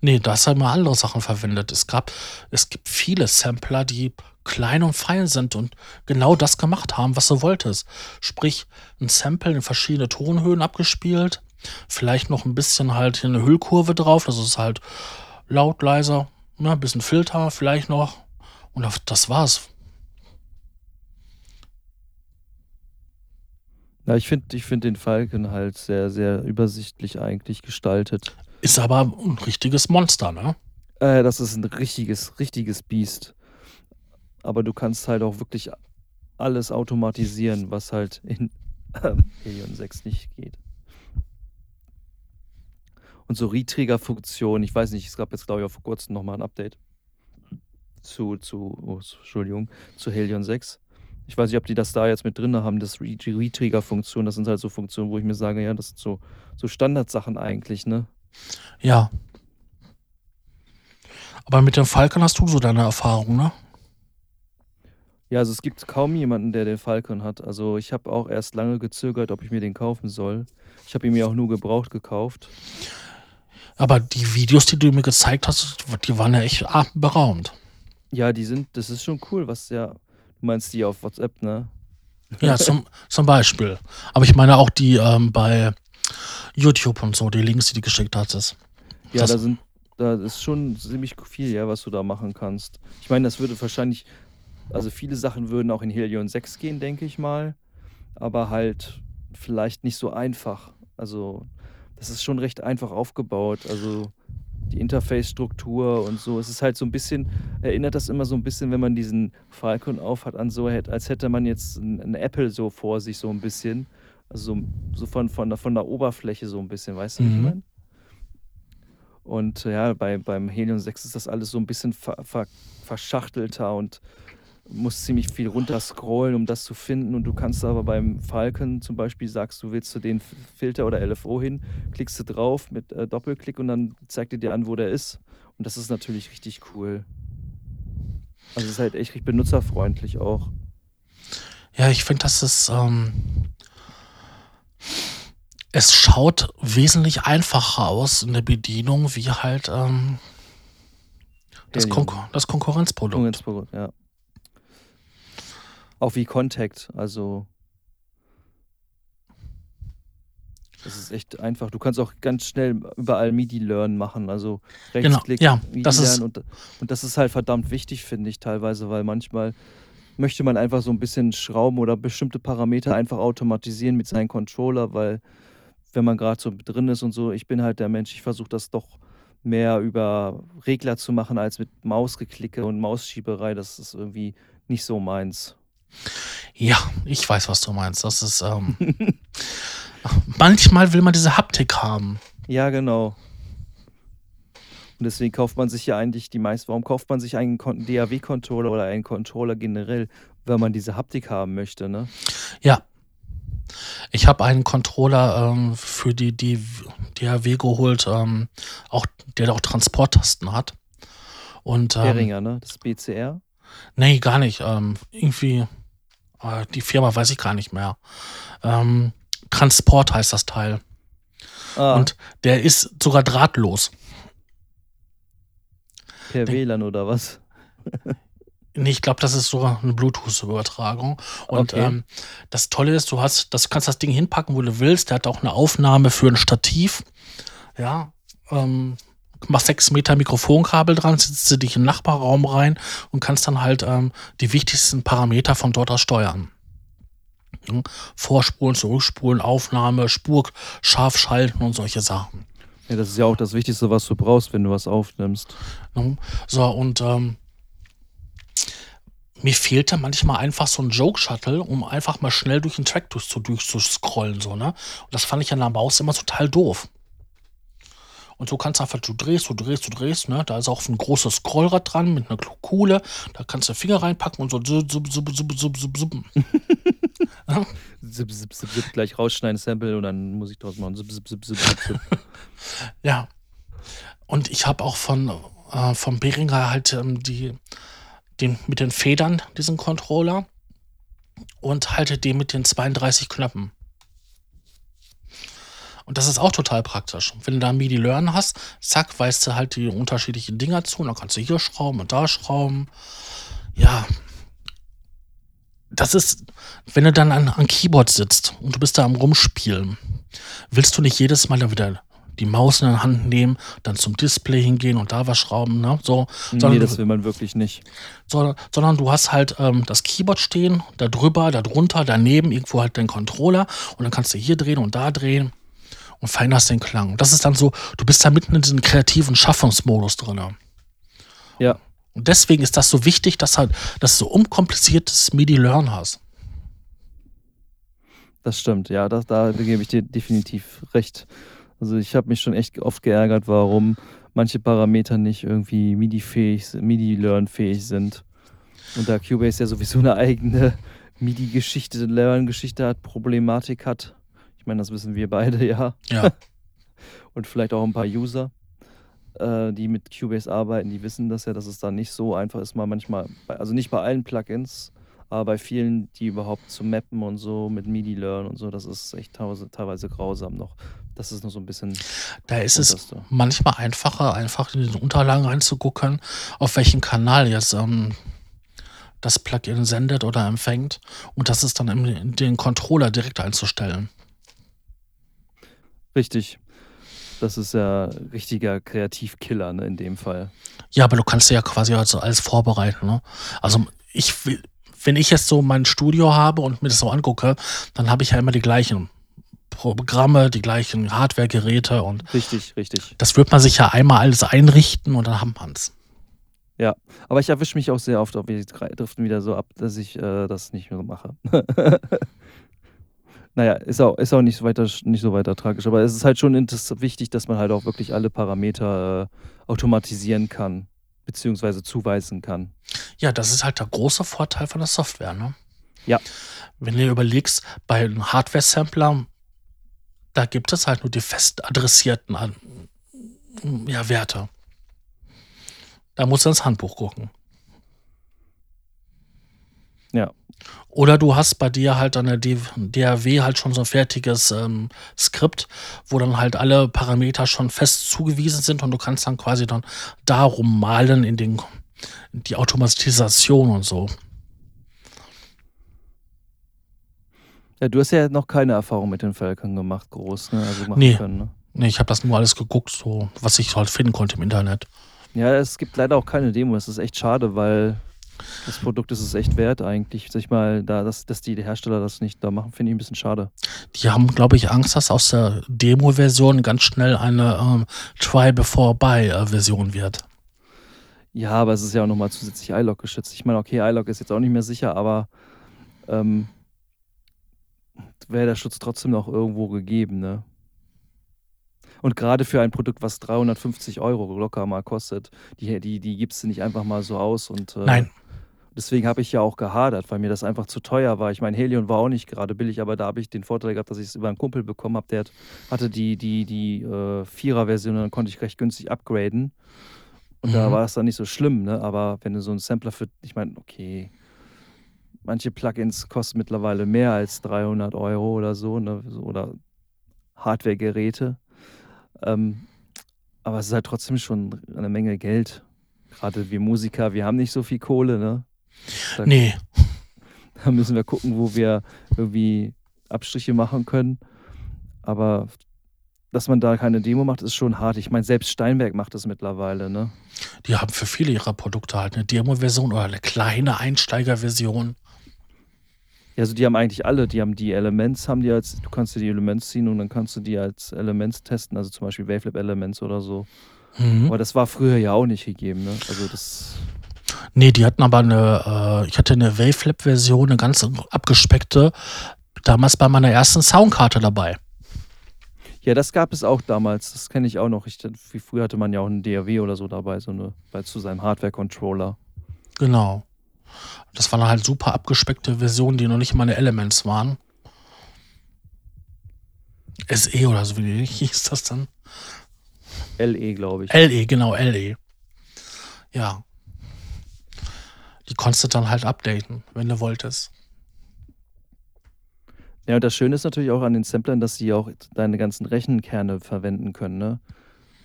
Nee, da hast du immer andere Sachen verwendet. Es gab, es gibt viele Sampler, die klein und fein sind und genau das gemacht haben, was du wolltest. Sprich, ein Sample in verschiedene Tonhöhen abgespielt, vielleicht noch ein bisschen halt eine Hüllkurve drauf, das ist halt laut, leiser, ein bisschen Filter vielleicht noch und das- war's. Ja, ich finde ich find den Falcon halt sehr, sehr übersichtlich eigentlich gestaltet. Ist aber ein richtiges Monster, ne? Äh, das ist ein richtiges, richtiges Biest. Aber du kannst halt auch wirklich alles automatisieren, was halt in ähm, Helion 6 nicht geht. Und so Retrigger-Funktion, ich weiß nicht, es gab jetzt glaube ich auch vor kurzem nochmal ein Update zu, zu, oh, Entschuldigung, zu Helion 6. Ich weiß nicht, ob die das da jetzt mit drin haben, das Retrigger-Funktion. Das sind halt so Funktionen, wo ich mir sage, ja, das sind so, so Standardsachen eigentlich, ne? Ja. Aber mit dem Falcon hast du so deine Erfahrung, ne? Ja, also es gibt kaum jemanden, der den Falcon hat. Also ich habe auch erst lange gezögert, ob ich mir den kaufen soll. Ich habe ihn mir auch nur gebraucht gekauft. Aber die Videos, die du mir gezeigt hast, die waren ja echt atemberaubend. Ja, die sind, das ist schon cool, was ja, du meinst die auf WhatsApp, ne? Ja, zum, zum Beispiel. Aber ich meine auch die ähm, bei YouTube und so, die Links, die du geschickt hattest. Ja, Das- da sind, da ist schon ziemlich viel, ja, was du da machen kannst. Ich meine, das würde wahrscheinlich, also viele Sachen würden auch in Helion 6 gehen, denke ich mal. Aber halt vielleicht nicht so einfach. Also, das ist schon recht einfach aufgebaut. Also, die Interface-Struktur und so. Es ist halt so ein bisschen, erinnert das immer so ein bisschen, wenn man diesen Falcon aufhat, an so, als hätte man jetzt ein, ein Apple so vor sich, so ein bisschen. Also so, von, von, der, von der Oberfläche so ein bisschen, weißt du, wie ich Mhm. meine? Und ja, bei, beim Helion 6 ist das alles so ein bisschen ver, ver, verschachtelter und musst ziemlich viel runterscrollen, um das zu finden. Und du kannst aber beim Falcon zum Beispiel sagst, du willst zu den Filter oder LFO hin, klickst du drauf mit äh, Doppelklick und dann zeigt er dir an, wo der ist. Und das ist natürlich richtig cool. Also es ist halt echt richtig benutzerfreundlich auch. Ja, ich finde, das ist. Ähm, es schaut wesentlich einfacher aus in der Bedienung, wie halt ähm, das. Konkur das Konkurrenzprodukt. Konkurrenzprodukt, ja. Auch wie Contact, also das ist echt einfach. Du kannst auch ganz schnell überall MIDI-Learn machen, also Genau, Rechtsklick, ja, MIDI das ist- lernen und, und das ist halt verdammt wichtig, finde ich teilweise, weil manchmal möchte man einfach so ein bisschen schrauben oder bestimmte Parameter einfach automatisieren mit seinem Controller, weil wenn man gerade so drin ist und so, ich bin halt der Mensch, ich versuche das doch mehr über Regler zu machen als mit Mausgeklicke und Mausschieberei. Das ist irgendwie nicht so meins. Ja, ich weiß, was du meinst. Das ist. Ähm, manchmal will man diese Haptik haben. Ja, genau. Und deswegen kauft man sich ja eigentlich die meisten. Warum kauft man sich einen DAW-Controller oder einen Controller generell, wenn man diese Haptik haben möchte, ne? Ja. Ich habe einen Controller ähm, für die, die DAW geholt, ähm, auch, der auch Transporttasten hat. Und ähm, Behringer, ne? Das BCR. Nee, gar nicht. Ähm, irgendwie, äh, die Firma weiß ich gar nicht mehr. Ähm, Transport heißt das Teil. Ah, Und der ist sogar drahtlos. per den- WLAN oder was? Nee, ich glaube, das ist sogar eine Bluetooth-Übertragung. Und Okay. ähm, das Tolle ist, du hast, das du kannst das Ding hinpacken, wo du willst. Der hat auch eine Aufnahme für ein Stativ. Ja. Ähm, machst sechs Meter Mikrofonkabel dran, setzt du dich in den Nachbarraum rein und kannst dann halt ähm, die wichtigsten Parameter von dort aus steuern. Ja, Vorspulen, Zurückspulen, Aufnahme, Spur scharf schalten und solche Sachen. Ja, das ist ja auch das Wichtigste, was du brauchst, wenn du was aufnimmst. So, und ähm, mir fehlte manchmal einfach so ein Joke-Shuttle, um einfach mal schnell durch den Track durch zu durchzuscrollen, so, ne? Und das fand ich an der Maus immer total doof. Und so kannst du einfach, du drehst, du drehst, du drehst, ne? Da ist auch ein großes Scrollrad dran mit einer Kuhle. Da kannst du Finger reinpacken und so ja? Zip, zip, zip, zip, gleich rausschneiden, Sample und dann muss ich draus machen. Zip, zip, zip, zip, zip. ja. Und ich habe auch von, äh, vom Behringer halt ähm, die, den, mit den Federn, diesen Controller. Und halte den mit den 32 Knöpfen. Und das ist auch total praktisch. Wenn du da MIDI-Learn hast, zack, weißt du halt die unterschiedlichen Dinger zu. Und dann kannst du hier schrauben und da schrauben. Ja. Das ist, wenn du dann an, an Keyboard sitzt und du bist da am Rumspielen, willst du nicht jedes Mal dann wieder die Maus in der Hand nehmen, dann zum Display hingehen und da was schrauben, ne? So, nee, das will man wirklich nicht. So, sondern du hast halt ähm, das Keyboard stehen, da drüber, da drunter, daneben irgendwo halt den Controller und dann kannst du hier drehen und da drehen und veränderst den Klang. Das ist dann so, du bist da mitten in diesem kreativen Schaffungsmodus drin. Ja. Und deswegen ist das so wichtig, dass halt, dass du so unkompliziertes MIDI-Learn hast. Das stimmt, ja, das, da gebe ich dir definitiv recht. Also ich habe mich schon echt oft geärgert, warum manche Parameter nicht irgendwie MIDI-fähig, MIDI-Learn-fähig sind. Und da Cubase ja sowieso eine eigene MIDI-Geschichte, Learn-Geschichte hat, Problematik hat, meine, das wissen wir beide ja. Ja. Und vielleicht auch ein paar User, äh, die mit Cubase arbeiten, die wissen das ja, dass es da nicht so einfach ist, mal manchmal, also nicht bei allen Plugins, aber bei vielen, die überhaupt zu mappen und so mit MIDI Learn und so, das ist echt teilweise, teilweise grausam noch. Das ist noch so ein bisschen. Da ist es manchmal einfacher, einfach in den Unterlagen reinzugucken, auf welchem Kanal jetzt ähm, das Plugin sendet oder empfängt und das ist dann in den Controller direkt einzustellen. Richtig. Das ist ja richtiger Kreativkiller ne, in dem Fall. Ja, aber du kannst ja quasi also alles vorbereiten. Ne? Also ich will, wenn ich jetzt so mein Studio habe und mir das so angucke, dann habe ich ja immer die gleichen Programme, die gleichen Hardware-Geräte und richtig, richtig. Das wird man sich ja einmal alles einrichten und dann hat man es. Ja, aber ich erwische mich auch sehr oft, ob wir driften wieder so ab, dass ich äh, das nicht mehr mache. Naja, ist auch, ist auch nicht, so weiter, nicht so weiter tragisch, aber es ist halt schon wichtig, dass man halt auch wirklich alle Parameter äh, automatisieren kann, beziehungsweise zuweisen kann. Ja, das ist halt der große Vorteil von der Software, ne? Ja. Wenn du überlegst, bei einem Hardware-Sampler, da gibt es halt nur die fest adressierten ja, Werte. Da musst du ins Handbuch gucken. Ja. Oder du hast bei dir halt an der DAW halt schon so ein fertiges ähm, Skript, wo dann halt alle Parameter schon fest zugewiesen sind und du kannst dann quasi dann darum malen in den die Automatisation und so. Ja, du hast ja noch keine Erfahrung mit den Völkern gemacht, groß, ne? Also machen nee. können, ne? Nee, ich habe das nur alles geguckt, so was ich halt finden konnte im Internet. Ja, es gibt leider auch keine Demo. Das ist echt schade, weil das Produkt ist es echt wert eigentlich. Sag ich mal, da, dass, dass die Hersteller das nicht da machen, finde ich ein bisschen schade. Die haben, glaube ich, Angst, dass aus der Demo-Version ganz schnell eine ähm, Try-Before-Buy-Version wird. Ja, aber es ist ja auch nochmal zusätzlich iLog geschützt. Ich meine, okay, iLog ist jetzt auch nicht mehr sicher, aber ähm, wäre der Schutz trotzdem noch irgendwo gegeben, ne? Und gerade für ein Produkt, was 350 Euro locker mal kostet, die, die, die gibst du nicht einfach mal so aus. Und, äh, Nein. Deswegen habe ich ja auch gehadert, weil mir das einfach zu teuer war. Ich meine, Helion war auch nicht gerade billig, aber da habe ich den Vorteil gehabt, dass ich es über einen Kumpel bekommen habe. Der hatte die, die, die äh, Vierer-Version und dann konnte ich recht günstig upgraden. Und mhm. da war es dann nicht so schlimm, ne? Aber wenn du so einen Sampler für, ich meine, okay, manche Plugins kosten mittlerweile mehr als 300 Euro oder so, ne? Oder Hardware-Geräte. Ähm, aber es ist halt trotzdem schon eine Menge Geld. Gerade wir Musiker, wir haben nicht so viel Kohle, ne? Da, nee. Da müssen wir gucken, wo wir irgendwie Abstriche machen können. Aber dass man da keine Demo macht, ist schon hart. Ich meine, selbst Steinberg macht das mittlerweile, ne? Die haben für viele ihrer Produkte halt eine Demo-Version oder eine kleine Einsteiger-Version. Ja, also die haben eigentlich alle, die haben die Elements, haben die als, du kannst dir die Elements ziehen und dann kannst du die als Elements testen, also zum Beispiel Wavelab Elements oder so. Mhm. Aber das war früher ja auch nicht gegeben, ne? Also das. Nee, die hatten aber eine äh, ich hatte eine Wavelab-Version, eine ganz abgespeckte, damals bei meiner ersten Soundkarte dabei. Ja, das gab es auch damals. Das kenne ich auch noch. Ich, wie früher hatte man ja auch einen DAW oder so dabei, so eine, bei, zu seinem Hardware-Controller. Genau. Das waren halt super abgespeckte Versionen, die noch nicht meine Elements waren. SE oder so, wie hieß das dann? LE, glaube ich. LE, genau, LE. Ja. Die konntest du dann halt updaten, wenn du wolltest. Ja, und das Schöne ist natürlich auch an den Samplern, dass sie auch deine ganzen Rechenkerne verwenden können, ne?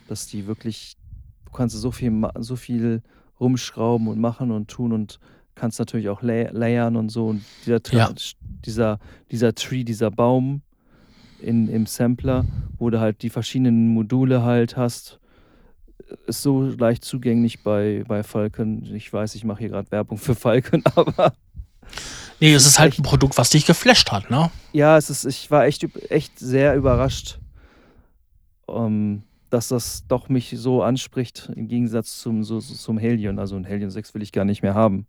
Dass die wirklich, du kannst so viel, so viel rumschrauben und machen und tun und kannst natürlich auch lay layern und so. Und dieser, ja. dieser, dieser Tree, dieser Baum in, im Sampler, wo du halt die verschiedenen Module halt hast, ist so leicht zugänglich bei, bei Falcon. Ich weiß, ich mache hier gerade Werbung für Falcon, aber. Nee, es ist halt ein Produkt, was dich geflasht hat, ne? Ja, es ist, ich war echt, echt sehr überrascht, um, ähm, dass das doch mich so anspricht, im Gegensatz zum, so, zum Helion. Also ein Helion 6 will ich gar nicht mehr haben.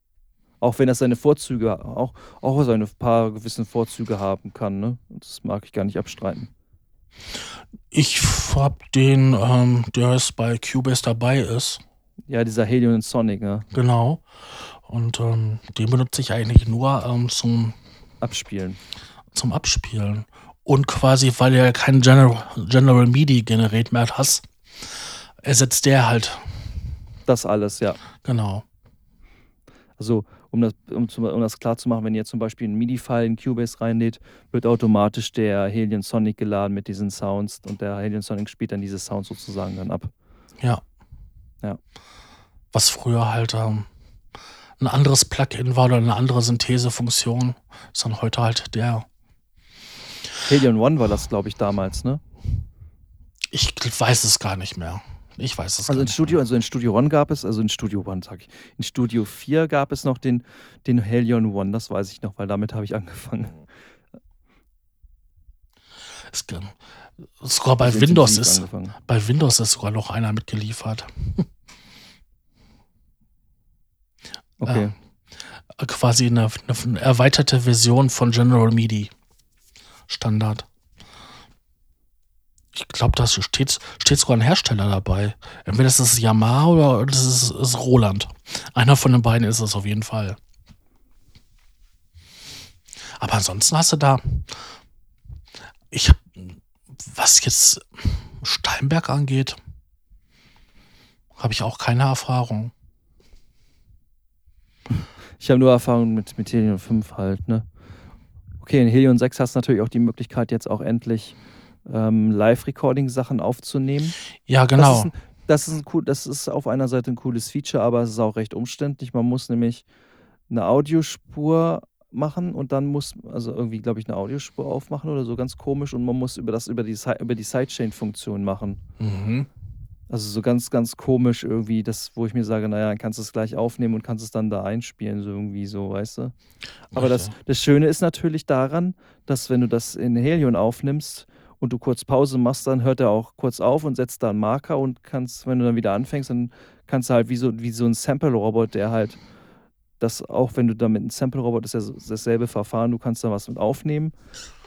Auch wenn das seine Vorzüge, auch, auch seine paar gewissen Vorzüge haben kann, ne? Das mag ich gar nicht abstreiten. Ich hab den, ähm, der jetzt bei Cubase dabei ist. Ja, dieser Helion Sonic, ne? Genau. Und ähm, den benutze ich eigentlich nur ähm, zum Abspielen. Zum Abspielen. Und quasi, weil du ja kein General, General MIDI Generate mehr hast, ersetzt der halt. Das alles, ja. Genau. Also, um das, um, um das klar zu machen, wenn ihr zum Beispiel einen MIDI-File in Cubase reinlädt, wird automatisch der Helion Sonic geladen mit diesen Sounds und der Helion Sonic spielt dann diese Sounds sozusagen dann ab. Ja. Ja. Was früher halt ähm, ein anderes Plugin war oder eine andere Synthesefunktion, ist dann heute halt der. Helion One war das, glaube ich, damals, ne? Ich weiß es gar nicht mehr. Ich weiß es also in Studio, Also in Studio One gab es, also in Studio One sag ich, in Studio 4 gab es noch den, den Helion One, das weiß ich noch, weil damit habe ich angefangen. Es, sogar bei Windows ist, bei Windows ist sogar noch einer mitgeliefert. Okay. Äh, quasi eine, eine, erweiterte Version von General MIDI Standard. Ich glaube, da steht, steht sogar ein Hersteller dabei. Entweder ist es Yamaha oder das ist, ist Roland. Einer von den beiden ist es auf jeden Fall. Aber ansonsten hast du da. Ich habe, was jetzt Steinberg angeht, habe ich auch keine Erfahrung. Ich habe nur Erfahrung mit, mit Helion 5 halt, ne? Okay, in Helion 6 hast du natürlich auch die Möglichkeit, jetzt auch endlich ähm, Live-Recording-Sachen aufzunehmen. Ja, genau. Das ist, ein, das ist, ein cool, das ist auf einer Seite ein cooles Feature, aber es ist auch recht umständlich. Man muss nämlich eine Audiospur machen und dann muss, also irgendwie, glaube ich, eine Audiospur aufmachen oder so ganz komisch und man muss über das über die, über die Sidechain-Funktion machen. Mhm. Also so ganz, ganz komisch irgendwie, das, wo ich mir sage, naja, dann kannst du es gleich aufnehmen und kannst es dann da einspielen, so irgendwie so, weißt du? Aber das, das Schöne ist natürlich daran, dass wenn du das in Helion aufnimmst, und du kurz Pause machst, dann hört er auch kurz auf und setzt da einen Marker und kannst, wenn du dann wieder anfängst, dann kannst du halt wie so, wie so ein Sample-Robot, der halt das auch, wenn du da mit einem Sample-Robot ist ja dasselbe Verfahren, du kannst da was mit aufnehmen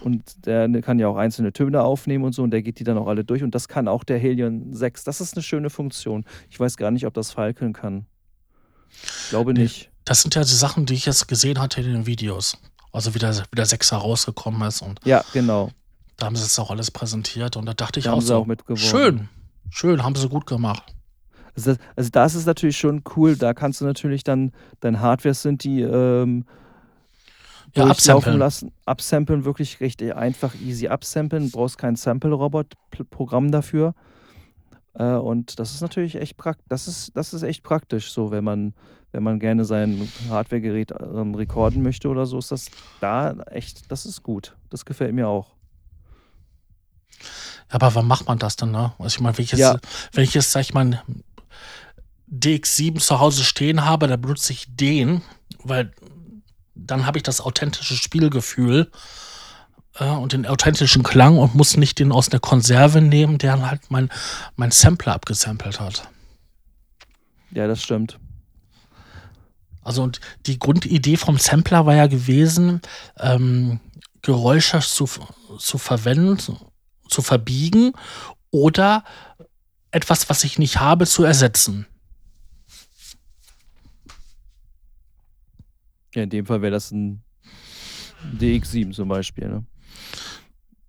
und der kann ja auch einzelne Töne aufnehmen und so und der geht die dann auch alle durch und das kann auch der Helion 6. Das ist eine schöne Funktion. Ich weiß gar nicht, ob das Falcon kann. Ich glaube nicht. Das sind ja die Sachen, die ich jetzt gesehen hatte in den Videos. Also wie der, wie der 6er rausgekommen ist. Und ja, genau. Da haben sie es auch alles präsentiert und da dachte ich da auch, haben so, auch mitgeworfen. schön, schön, haben sie gut gemacht. Also, also das ist natürlich schon cool, da kannst du natürlich dann dein Hardware sind die ähm, ja, absampeln. lassen, absampeln, wirklich richtig einfach easy absampeln, du brauchst kein Sample-Robot-Programm dafür. Äh, und das ist natürlich echt praktisch, das ist, das ist echt praktisch so, wenn man, wenn man gerne sein Hardware-Gerät ähm, rekorden möchte oder so, ist das da echt, das ist gut. Das gefällt mir auch. Aber wann macht man das dann, ne? Also ich meine, wenn ich jetzt, ja. wenn ich jetzt, sag ich mal, DX7 zu Hause stehen habe, dann benutze ich den, weil dann habe ich das authentische Spielgefühl äh, und den authentischen Klang und muss nicht den aus der Konserve nehmen, der halt mein, mein Sampler abgesampelt hat. Ja, das stimmt. Also und die Grundidee vom Sampler war ja gewesen, ähm, Geräusche zu, zu verwenden, zu verbiegen oder etwas, was ich nicht habe, zu ersetzen. Ja, in dem Fall wäre das ein DX7 zum Beispiel. Ne?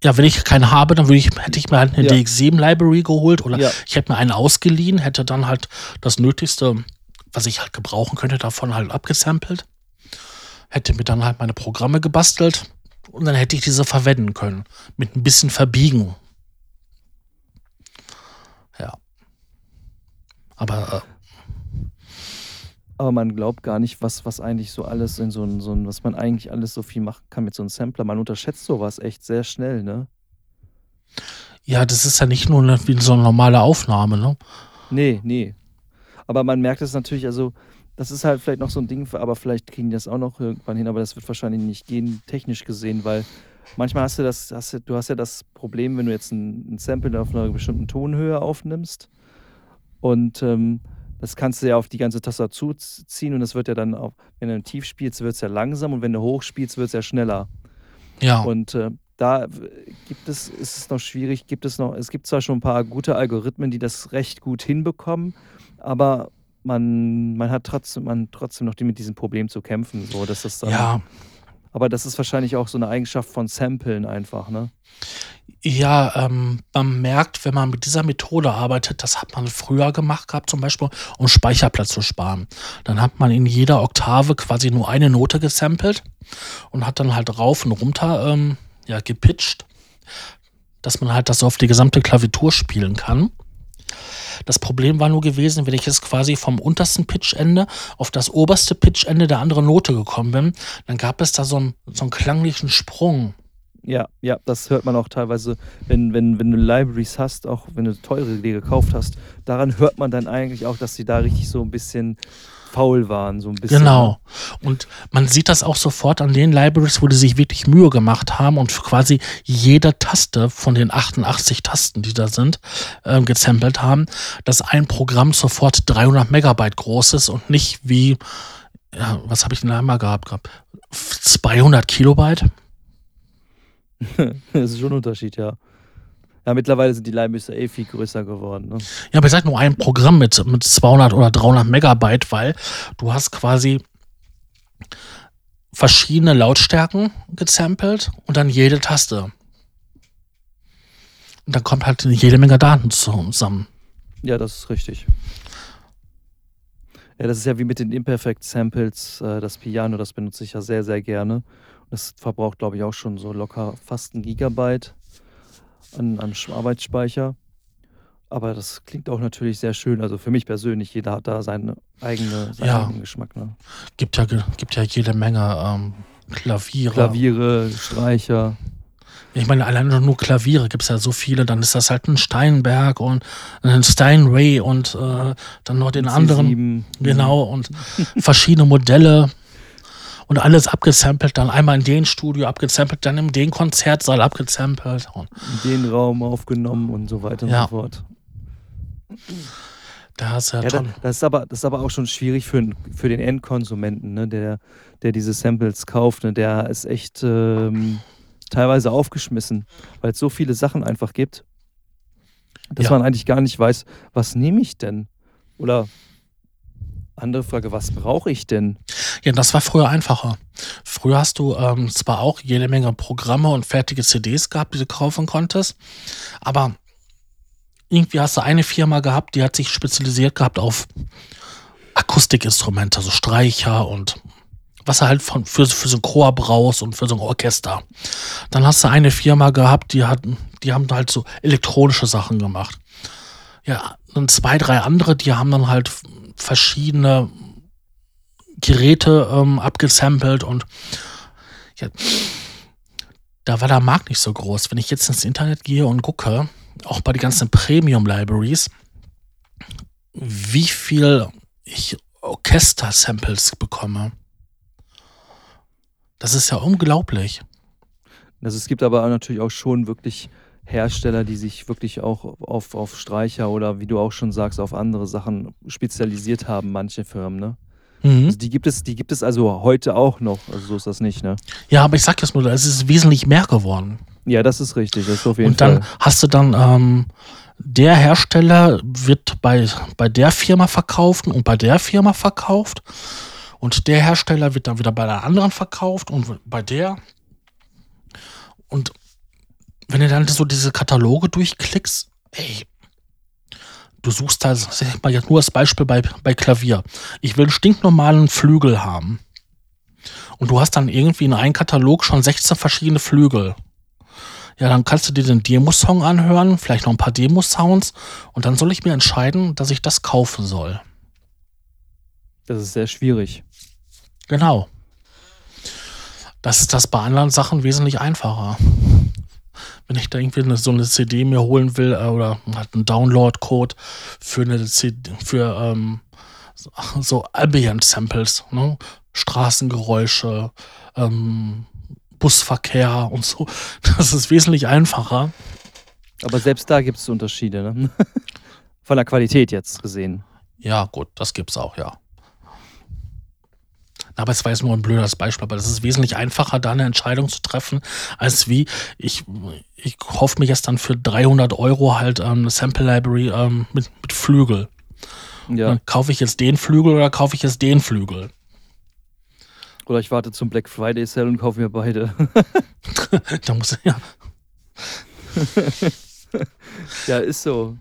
Ja, wenn ich keinen habe, dann würde ich, hätte ich mir halt eine ja. DX7-Library geholt oder ja. ich hätte mir einen ausgeliehen, hätte dann halt das Nötigste, was ich halt gebrauchen könnte, davon halt abgesampelt. Hätte mir dann halt meine Programme gebastelt und dann hätte ich diese verwenden können. Mit ein bisschen Verbiegen. Ja. Aber. Äh, aber man glaubt gar nicht, was, was eigentlich so alles in so ein, so ein, was man eigentlich alles so viel machen kann mit so einem Sampler. Man unterschätzt sowas echt sehr schnell, ne? Ja, das ist ja nicht nur eine, wie so eine normale Aufnahme, ne? Nee, nee. Aber man merkt es natürlich, also das ist halt vielleicht noch so ein Ding, aber vielleicht kriegen die das auch noch irgendwann hin, aber das wird wahrscheinlich nicht gehen, technisch gesehen, weil manchmal hast du das, hast du, du hast ja das Problem, wenn du jetzt ein, ein Sample auf einer bestimmten Tonhöhe aufnimmst und ähm, das kannst du ja auf die ganze Tastatur ziehen und das wird ja dann auch, wenn du tief spielst, wird es ja langsam und wenn du hoch spielst, wird es ja schneller. Ja. Und äh, da gibt es, ist es noch schwierig, gibt es noch, es gibt zwar schon ein paar gute Algorithmen, die das recht gut hinbekommen, aber man, man hat trotzdem, man trotzdem noch mit diesem Problem zu kämpfen. So, dass das dann, ja. Aber das ist wahrscheinlich auch so eine Eigenschaft von Samplen einfach, ne? Ja, ähm, man merkt, wenn man mit dieser Methode arbeitet, das hat man früher gemacht gehabt, zum Beispiel, um Speicherplatz zu sparen. Dann hat man in jeder Oktave quasi nur eine Note gesampelt und hat dann halt rauf und runter ähm, ja, gepitcht, dass man halt das auf die gesamte Klavitur spielen kann. Das Problem war nur gewesen, wenn ich jetzt quasi vom untersten Pitchende auf das oberste Pitchende der anderen Note gekommen bin, dann gab es da so einen, so einen klanglichen Sprung. Ja, ja, das hört man auch teilweise, wenn, wenn, wenn du Libraries hast, auch wenn du teure dir gekauft hast, daran hört man dann eigentlich auch, dass sie da richtig so ein bisschen faul waren, so ein bisschen. Genau. Und man sieht das auch sofort an den Libraries, wo die sich wirklich Mühe gemacht haben und quasi jede Taste von den 88 Tasten, die da sind, äh, gesampelt haben, dass ein Programm sofort 300 Megabyte groß ist und nicht wie, ja, was habe ich denn einmal gehabt? gehabt? 200 Kilobyte? das ist schon ein Unterschied, ja. Ja, mittlerweile sind die Leimbüsse eh viel größer geworden. Ne? Ja, aber ich sag nur ein Programm mit, mit 200 oder 300 Megabyte, weil du hast quasi verschiedene Lautstärken gesampelt und dann jede Taste. Und dann kommt halt jede Menge Daten zusammen. Ja, das ist richtig. Ja, das ist ja wie mit den Imperfect Samples. Äh, das Piano, das benutze ich ja sehr, sehr gerne. Das verbraucht, glaube ich, auch schon so locker fast ein Gigabyte an, an Arbeitsspeicher. Aber das klingt auch natürlich sehr schön. Also für mich persönlich, jeder hat da seine eigene, seinen ja. eigenen Geschmack. Ne? Gibt, ja, gibt ja jede Menge ähm, Klaviere. Klaviere, Streicher. Ich meine, alleine nur Klaviere gibt es ja so viele. Dann ist das halt ein Steinberg und ein Steinway und äh, dann noch den C7. anderen. Genau, und verschiedene Modelle und alles abgesampelt, dann einmal in den Studio abgesampelt, dann in den Konzertsaal abgesampelt. Und in den Raum aufgenommen und so weiter ja. und so fort. Da ist ja, ja da, das, ist aber, das ist aber auch schon schwierig für, für den Endkonsumenten, ne, der, der diese Samples kauft. Ne, der ist echt ähm, teilweise aufgeschmissen, weil es so viele Sachen einfach gibt, dass ja. man eigentlich gar nicht weiß, was nehme ich denn? Oder andere Frage, was brauche ich denn? Ja, das war früher einfacher. Früher hast du ähm, zwar auch jede Menge Programme und fertige CDs gehabt, die du kaufen konntest, aber irgendwie hast du eine Firma gehabt, die hat sich spezialisiert gehabt auf Akustikinstrumente, also Streicher und was er halt von, für, für so ein Chor brauchst und für so ein Orchester. Dann hast du eine Firma gehabt, die hatten, die haben halt so elektronische Sachen gemacht. Ja, und zwei, drei andere, die haben dann halt verschiedene Geräte ähm, abgesampelt und ja, da war der Markt nicht so groß. Wenn ich jetzt ins Internet gehe und gucke, auch bei den ganzen Premium-Libraries, wie viel ich Orchester-Samples bekomme. Das ist ja unglaublich. Also es gibt aber natürlich auch schon wirklich Hersteller, die sich wirklich auch auf, auf Streicher oder wie du auch schon sagst, auf andere Sachen spezialisiert haben, manche Firmen, ne? Mhm. Also die gibt es, die gibt es also heute auch noch. Also so ist das nicht, ne? Ja, aber ich sag jetzt nur, es ist wesentlich mehr geworden. Ja, das ist richtig, das ist auf jeden Und dann Fall. hast du dann, ähm, der Hersteller wird bei, bei der Firma verkauft und bei der Firma verkauft. Und der Hersteller wird dann wieder bei der anderen verkauft und bei der. Und wenn du dann so diese Kataloge durchklickst, ey, du suchst da, sag mal jetzt nur als Beispiel bei, bei Klavier. Ich will einen stinknormalen Flügel haben. Und du hast dann irgendwie in einem Katalog schon 16 verschiedene Flügel. Ja, dann kannst du dir den Demo-Song anhören, vielleicht noch ein paar Demo-Sounds und dann soll ich mir entscheiden, dass ich das kaufen soll. Das ist sehr schwierig. Genau. Das ist das bei anderen Sachen wesentlich einfacher. Wenn ich da irgendwie so eine CD mir holen will äh, oder halt einen Download-Code für eine CD, für ähm, so, so Ambient-Samples, ne? Straßengeräusche, ähm, Busverkehr und so. Das ist wesentlich einfacher. Aber selbst da gibt es Unterschiede, ne? Von der Qualität jetzt gesehen. Ja, gut, das gibt's auch, ja. Aber es war jetzt nur ein blödes Beispiel, aber es ist wesentlich einfacher, da eine Entscheidung zu treffen, als wie ich, ich kaufe mir jetzt dann für 300 Euro halt ähm, eine Sample Library ähm, mit, mit Flügel. Ja. Dann kaufe ich jetzt den Flügel oder kaufe ich jetzt den Flügel? Oder ich warte zum Black Friday Sale und kaufe mir beide. da muss ja. ja, ist so.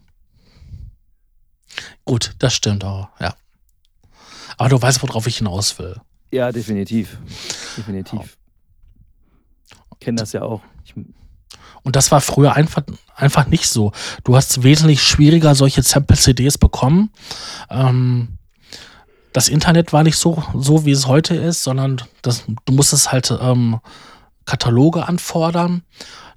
Gut, das stimmt auch, ja. Aber du weißt, worauf ich hinaus will. Ja, definitiv. Definitiv. Ich kenne das ja auch. Ich, Und das war früher einfach, einfach nicht so. Du hast wesentlich schwieriger solche Sample-CDs bekommen. Ähm, das Internet war nicht so, so wie es heute ist, sondern das, du musstest halt ähm, Kataloge anfordern.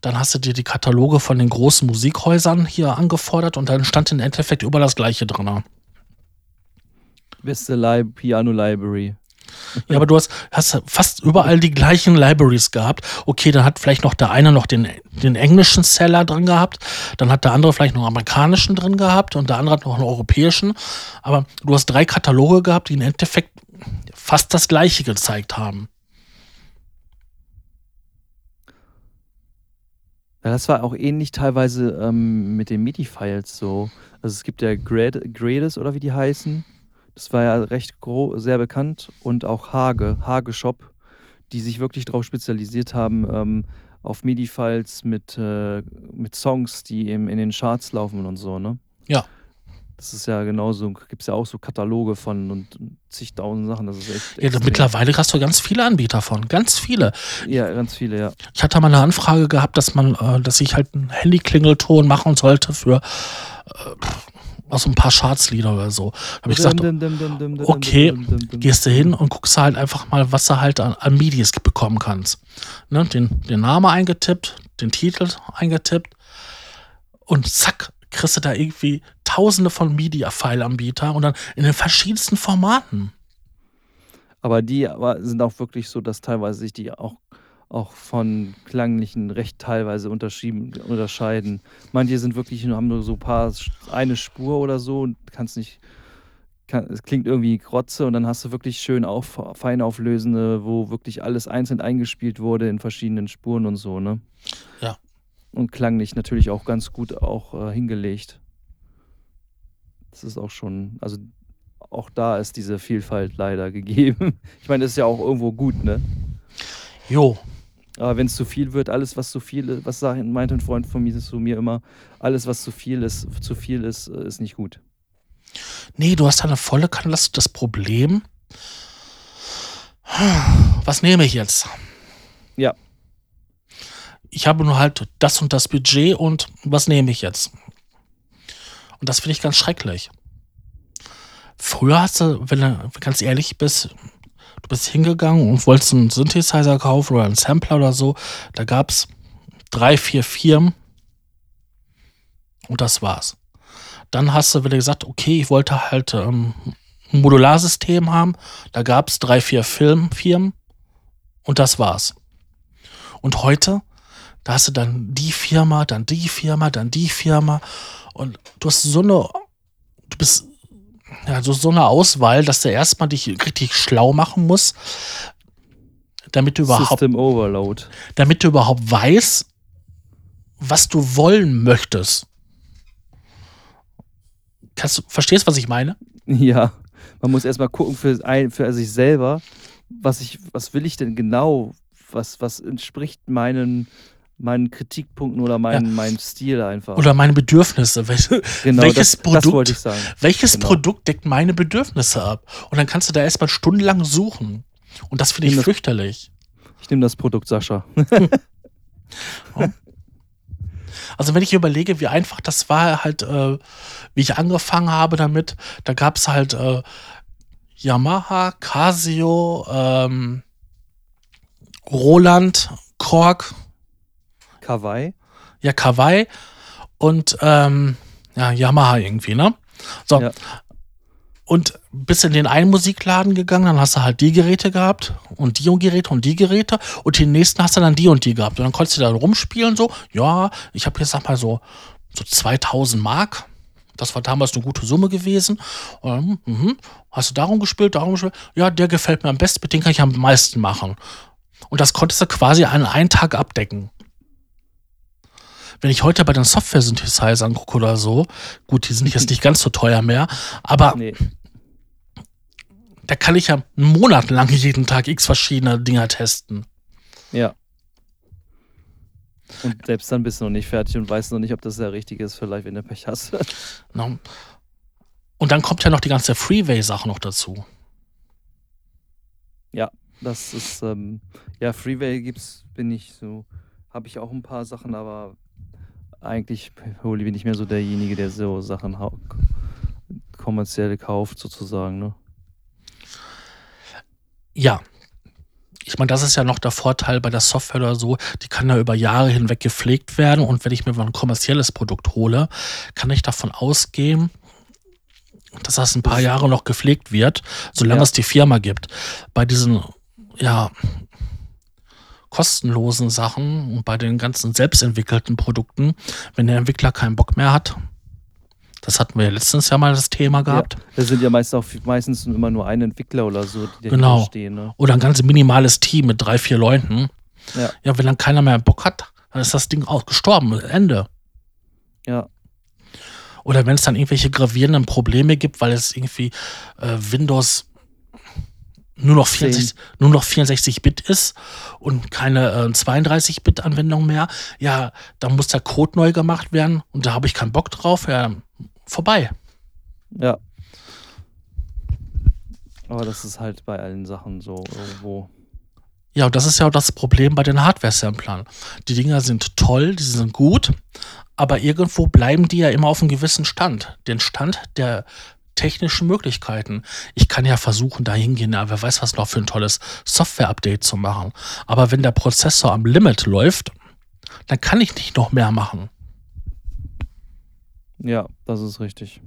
Dann hast du dir die Kataloge von den großen Musikhäusern hier angefordert und dann stand im Endeffekt über das Gleiche drin. beste Piano Library. Ja, aber du hast, hast fast überall die gleichen Libraries gehabt. Okay, dann hat vielleicht noch der eine noch den, den englischen Seller drin gehabt, dann hat der andere vielleicht noch einen amerikanischen drin gehabt und der andere hat noch einen europäischen. Aber du hast drei Kataloge gehabt, die im Endeffekt fast das gleiche gezeigt haben. Ja, das war auch ähnlich teilweise ähm, mit den MIDI-Files so. Also es gibt ja Grad Grades oder wie die heißen. Das war ja recht sehr bekannt. Und auch Hage, Hage Shop, die sich wirklich darauf spezialisiert haben, ähm, auf MIDI-Files mit, äh, mit Songs, die eben in den Charts laufen und so, ne? Ja. Das ist ja genauso, gibt es ja auch so Kataloge von und zigtausend Sachen. Das ist echt. Ja, extrem. mittlerweile hast du ganz viele Anbieter von, ganz viele. Ja, ganz viele, ja. Ich hatte mal eine Anfrage gehabt, dass man, äh, dass ich halt einen Handyklingelton machen sollte für äh, aus ein paar Chartslieder oder so. Da habe ich gesagt, okay, gehst du hin und guckst halt einfach mal, was du halt an, an Midis bekommen kannst. Ne? Den, den Namen eingetippt, den Titel eingetippt und zack, kriegst du da irgendwie tausende von Media-File-Anbieter und dann in den verschiedensten Formaten. Aber die aber sind auch wirklich so, dass teilweise sich die auch, auch von klanglichen recht teilweise unterscheiden. Manche sind wirklich nur, haben nur so ein paar, eine Spur oder so und kannst nicht, kann, es klingt irgendwie Grotze und dann hast du wirklich schön auf, feinauflösende, wo wirklich alles einzeln eingespielt wurde in verschiedenen Spuren und so, ne? Ja. Und klanglich natürlich auch ganz gut auch äh, hingelegt. Das ist auch schon, also auch da ist diese Vielfalt leider gegeben. Ich meine, das ist ja auch irgendwo gut, ne? Jo, Aber wenn es zu viel wird, alles, was zu viel ist, was sagt, meint ein Freund von mir zu mir immer, alles, was zu viel ist, zu viel ist, äh, ist nicht gut. nee, du hast da eine volle Kanne, das, das Problem. Was nehme ich jetzt? Ja. Ich habe nur halt das und das Budget und was nehme ich jetzt? Und das finde ich ganz schrecklich. Früher hast du, wenn du ganz ehrlich bist, du bist hingegangen und wolltest einen Synthesizer kaufen oder einen Sampler oder so, da gab es drei, vier Firmen. Und das war's. Dann hast du wieder gesagt, okay, ich wollte halt ähm, ein Modularsystem haben, da gab es drei, vier Film, Firmen. Und das war's. Und heute, da hast du dann die Firma, dann die Firma, dann die Firma. Und du hast so eine, du bist ja, so, so eine Auswahl, dass du erstmal dich richtig schlau machen musst, damit du überhaupt, System Overload. damit du überhaupt weißt, was du wollen möchtest. Kannst du, verstehst, was ich meine? Ja, man muss erstmal gucken für, ein, für sich selber, was ich, was will ich denn genau? Was, was entspricht meinen, meinen Kritikpunkten oder meinen, meinem Stil einfach. Oder meine Bedürfnisse. Welche, genau, welches das, das Produkt, ich sagen. welches Genau. Produkt deckt meine Bedürfnisse ab? Und dann kannst du da erstmal stundenlang suchen. Und das finde ich das- fürchterlich. Ich nehme das Produkt Sascha. Also wenn ich überlege, wie einfach das war, halt, äh, wie ich angefangen habe damit, da gab es halt äh, Yamaha, Casio, ähm, Roland, Korg, Kawaii. ja, Kawai und ähm, ja, Yamaha irgendwie, ne? So. Ja. Und bist in den einen Musikladen gegangen, dann hast du halt die Geräte gehabt und die und Geräte und die Geräte und den nächsten hast du dann die und die gehabt. Und dann konntest du da rumspielen so, ja, ich habe jetzt sag mal so, so 2000 Mark. Das war damals eine gute Summe gewesen. Und, dann, mhm, hast du darum gespielt, darum gespielt? Ja, der gefällt mir am besten, mit dem kann ich am meisten machen. Und das konntest du quasi an einen Tag abdecken. Wenn ich heute bei den Software-Synthesizern gucke oder so, gut, die sind jetzt nicht ganz so teuer mehr, aber Nee. da kann ich ja einen Monat lang jeden Tag x verschiedene Dinger testen. Ja. Und selbst dann bist du noch nicht fertig und weißt noch nicht, ob das der richtige ist, vielleicht, wenn du Pech hast. Ne? Und dann kommt ja noch die ganze Freeway-Sache noch dazu. Das ist, ähm, ja, Freeway gibt's, bin ich so, habe ich auch ein paar Sachen, aber eigentlich hole bin ich mehr so derjenige, der so Sachen kommerziell kauft, sozusagen, ne? Ja. Ich meine, das ist ja noch der Vorteil bei der Software oder so, die kann ja über Jahre hinweg gepflegt werden und wenn ich mir mal ein kommerzielles Produkt hole, kann ich davon ausgehen, dass das ein paar Jahre noch gepflegt wird, solange Ja. es die Firma gibt. Bei diesen, ja, kostenlosen Sachen und bei den ganzen selbstentwickelten Produkten, wenn der Entwickler keinen Bock mehr hat, das hatten wir ja letztens ja mal das Thema gehabt, Da sind ja meist auch meistens immer nur ein Entwickler oder so, die Genau. stehen, ne? oder ein ganz minimales Team mit drei, vier Leuten, Ja. ja, wenn dann keiner mehr Bock hat, dann ist das Ding auch gestorben, Ende. Ja, Oder wenn es dann irgendwelche gravierenden Probleme gibt, weil es irgendwie äh, Windows nur noch 64, nur noch 64-Bit ist und keine äh, 32-Bit-Anwendung mehr, ja, dann muss der Code neu gemacht werden und da habe ich keinen Bock drauf, ja, vorbei. ja. Aber das ist halt bei allen Sachen so irgendwo. Ja, und das ist ja auch das Problem bei den Hardware-Samplern. Die Dinger sind toll, die sind gut, aber irgendwo bleiben die ja immer auf einem gewissen Stand. Den Stand der technischen Möglichkeiten. Ich kann ja versuchen, da hingehen, ja, wer weiß, was noch für ein tolles Software-Update zu machen. Aber wenn der Prozessor am Limit läuft, dann kann ich nicht noch mehr machen. Ja, das ist richtig.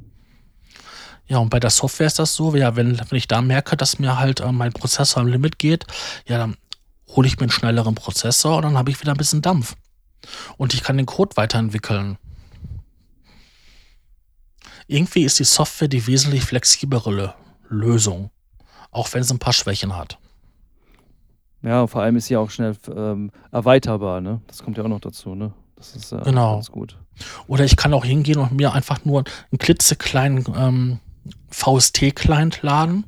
Ja, und bei der Software ist das so, ja, wenn, wenn ich da merke, dass mir halt äh, mein Prozessor am Limit geht, ja, dann hole ich mir einen schnelleren Prozessor und dann habe ich wieder ein bisschen Dampf. Und ich kann den Code weiterentwickeln. Irgendwie ist die Software die wesentlich flexiblere Lösung, auch wenn sie ein paar Schwächen hat. Ja, und vor allem ist sie auch schnell ähm, erweiterbar, ne? Das kommt ja auch noch dazu, ne? Das ist ja Genau. ganz gut. Oder ich kann auch hingehen und mir einfach nur einen klitzekleinen ähm, VST-Client laden,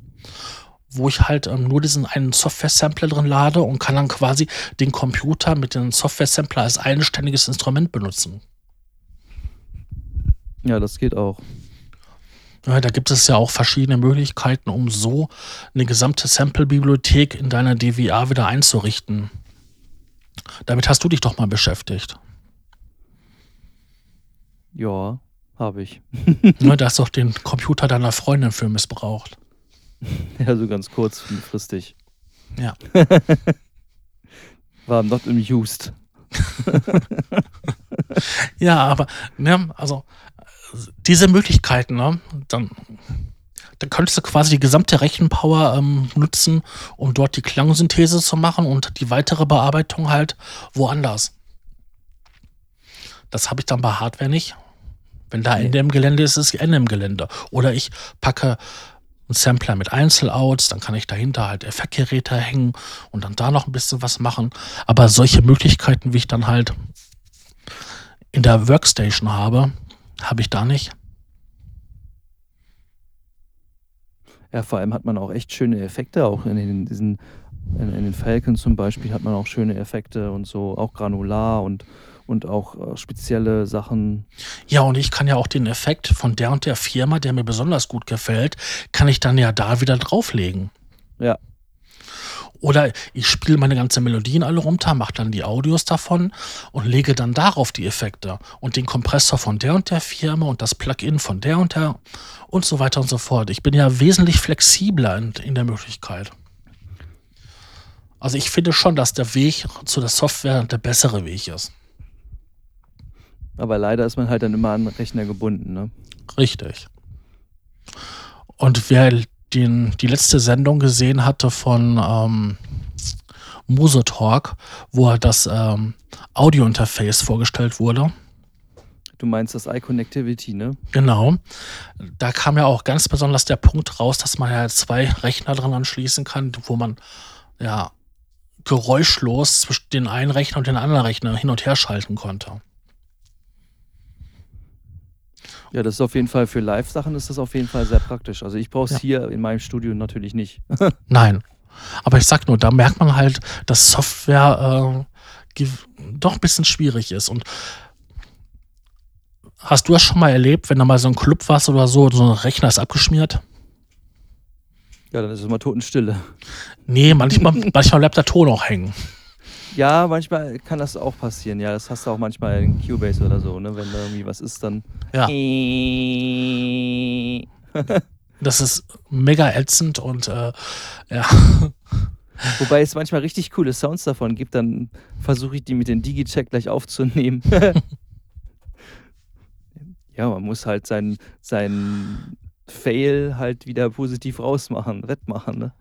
wo ich halt ähm, nur diesen einen Software-Sampler drin lade und kann dann quasi den Computer mit dem Software-Sampler als eigenständiges Instrument benutzen. Ja, das geht auch. Ja, da gibt es ja auch verschiedene Möglichkeiten, um so eine gesamte Sample-Bibliothek in deiner DWA wieder einzurichten. Damit hast du dich doch mal beschäftigt. Ja, habe ich. Da hast du doch den Computer deiner Freundin für missbraucht. Ja, so ganz kurzfristig. Ja. War not amused. Ja, aber, ne, also diese Möglichkeiten, ne, dann, dann könntest du quasi die gesamte Rechenpower ähm, nutzen, um dort die Klangsynthese zu machen und die weitere Bearbeitung halt woanders. Das habe ich dann bei Hardware nicht, Wenn da Ende im Gelände ist, ist Ende im Gelände. Oder ich packe einen Sampler mit Einzelouts, dann kann ich dahinter halt Effektgeräte hängen und dann da noch ein bisschen was machen. Aber solche Möglichkeiten, wie ich dann halt in der Workstation habe, habe ich da nicht. Ja, vor allem hat man auch echt schöne Effekte, auch in den, diesen, in, in den Falcon zum Beispiel hat man auch schöne Effekte und so, auch granular und, und auch äh, spezielle Sachen. Ja, und ich kann ja auch den Effekt von der und der Firma, der mir besonders gut gefällt, kann ich dann ja da wieder drauflegen. Ja. Oder ich spiele meine ganzen Melodien alle runter, mache dann die Audios davon und lege dann darauf die Effekte und den Kompressor von der und der Firma und das Plugin von der und der und so weiter und so fort. Ich bin ja wesentlich flexibler in, in der Möglichkeit. Also ich finde schon, dass der Weg zu der Software der bessere Weg ist. Aber leider ist man halt dann immer an den Rechner gebunden, ne? Richtig. Und wer den, die letzte Sendung gesehen hatte von ähm, Muse Talk, wo das ähm, Audio-Interface vorgestellt wurde. Du meinst das iConnectivity, ne? Genau. Da kam ja auch ganz besonders der Punkt raus, dass man ja zwei Rechner dran anschließen kann, wo man ja geräuschlos zwischen den einen Rechner und den anderen Rechner hin und her schalten konnte. Ja, das ist auf jeden Fall für Live-Sachen ist das auf jeden Fall sehr praktisch. Also ich brauche es ja. hier in meinem Studio natürlich nicht. Nein. Aber ich sag nur, da merkt man halt, dass Software äh, doch ein bisschen schwierig ist. Und hast du das schon mal erlebt, wenn da mal so ein Club warst oder so, so ein Rechner ist abgeschmiert? Ja, dann ist es immer Totenstille. Nee, manchmal, manchmal bleibt der Ton auch hängen. Ja, manchmal kann das auch passieren. Ja, das hast du auch manchmal in Cubase oder so, ne? Wenn da irgendwie was ist, dann. Ja. das ist mega ätzend und äh, ja. Wobei es manchmal richtig coole Sounds davon gibt, dann versuche ich die mit dem Digi-Check gleich aufzunehmen. ja, man muss halt sein, sein Fail halt wieder positiv rausmachen, wettmachen. Ne?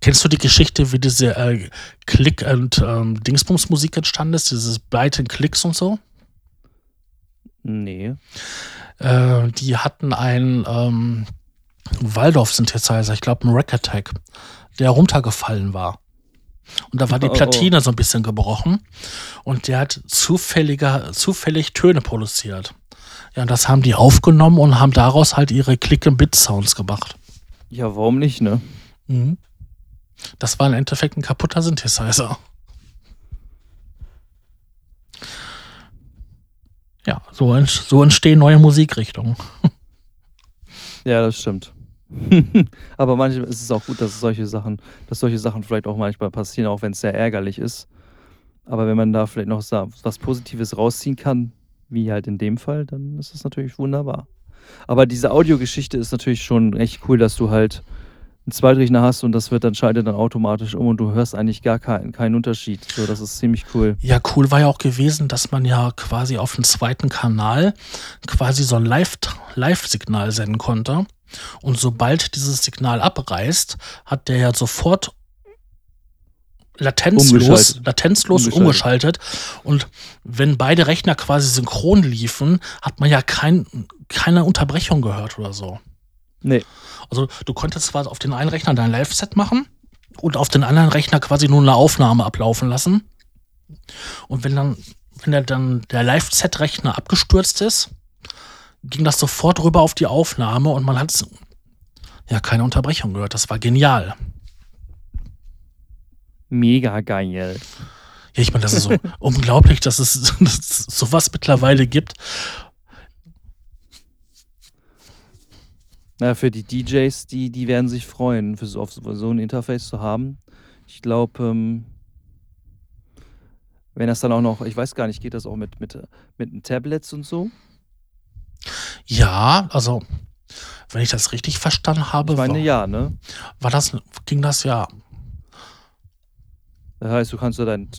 Kennst du die Geschichte, wie diese äh, Klick- und ähm, Dingsbums-Musik entstanden ist? Dieses Blight Klicks und so? Nee. Äh, die hatten einen ähm, Waldorf-Synthesizer, ich glaube einen Rack Attack, der runtergefallen war. Und da war die Platine oh, oh. so ein bisschen gebrochen und der hat zufälliger, zufällig Töne produziert. Ja, und das haben die aufgenommen und haben daraus halt ihre Click-and-Bit-Sounds gemacht. Ja, warum nicht, ne? Mhm. Das war im Endeffekt ein kaputter Synthesizer. Ja, so, so entstehen neue Musikrichtungen. Ja, das stimmt. Aber manchmal ist es auch gut, dass solche Sachen, dass solche Sachen vielleicht auch manchmal passieren, auch wenn es sehr ärgerlich ist. Aber wenn man da vielleicht noch was Positives rausziehen kann, wie halt in dem Fall, dann ist das natürlich wunderbar. Aber diese Audiogeschichte ist natürlich schon echt cool, dass du halt einen Zweitrechner hast und das wird dann schaltet dann automatisch um und du hörst eigentlich gar keinen, keinen Unterschied. So, das ist ziemlich cool. Ja, cool war ja auch gewesen, dass man ja quasi auf dem zweiten Kanal quasi so ein Live-Signal senden konnte. Und sobald dieses Signal abreißt, hat der ja sofort latenzlos, umgeschaltet. latenzlos umgeschaltet. umgeschaltet. Und wenn beide Rechner quasi synchron liefen, hat man ja kein, keine Unterbrechung gehört oder so. Nee. Also du konntest zwar auf den einen Rechner dein Live-Set machen und auf den anderen Rechner quasi nur eine Aufnahme ablaufen lassen. Und wenn dann, wenn der dann der Live-Set-Rechner abgestürzt ist, ging das sofort rüber auf die Aufnahme und man hat ja keine Unterbrechung gehört. Das war genial. Mega geil. Ja, ich meine, das ist so unglaublich, dass es, dass es sowas mittlerweile gibt. Naja, für die DJs, die, die werden sich freuen, für so, auf so ein Interface zu haben. Ich glaube, ähm, wenn das dann auch noch, ich weiß gar nicht, geht das auch mit, mit, mit Tablets und so? Ja, also, wenn ich das richtig verstanden habe. Ich meine, war, ja, ne? War das, ging das ja. Das heißt, du kannst dein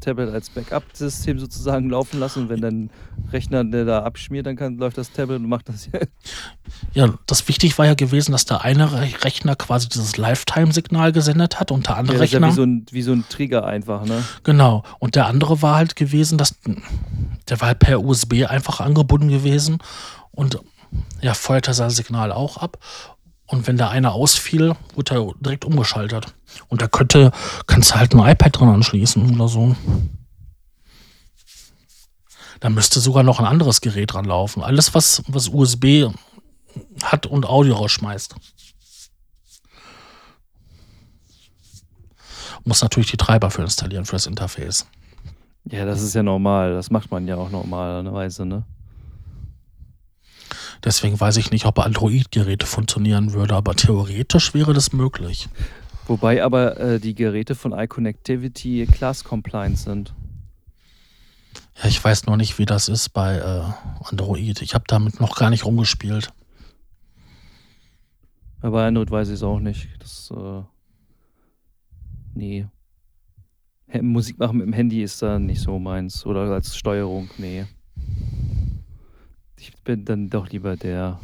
Tablet als Backup-System sozusagen laufen lassen und wenn dein Rechner da abschmiert, dann kann, läuft das Tablet und macht das ja. Ja, das wichtig war ja gewesen, dass der eine Rechner quasi dieses Lifetime-Signal gesendet hat und der andere ja, das Rechner. Ist ja wie so, ein, wie so ein Trigger einfach, ne? Genau. Und der andere war halt gewesen, dass der war halt per USB einfach angebunden gewesen und ja, feuerte sein Signal auch ab. Und wenn der eine ausfiel, wurde er direkt umgeschaltet. Und da könnte, kannst du halt ein iPad dran anschließen oder so. Da müsste sogar noch ein anderes Gerät dran laufen. Alles, was, was USB hat und Audio rausschmeißt. Muss natürlich die Treiber für installieren, für das Interface. Ja, das ist ja normal. Das macht man ja auch normalerweise, ne? Deswegen weiß ich nicht, ob Android-Geräte funktionieren würde, aber theoretisch wäre das möglich. Wobei aber äh, die Geräte von iConnectivity Class-compliant sind. Ja, ich weiß noch nicht, wie das ist bei äh, Android. Ich habe damit noch gar nicht rumgespielt. Aber bei Android weiß ich es auch nicht. Das, äh, nee. Musik machen mit dem Handy ist da nicht so meins. Oder als Steuerung, nee ich bin dann doch lieber der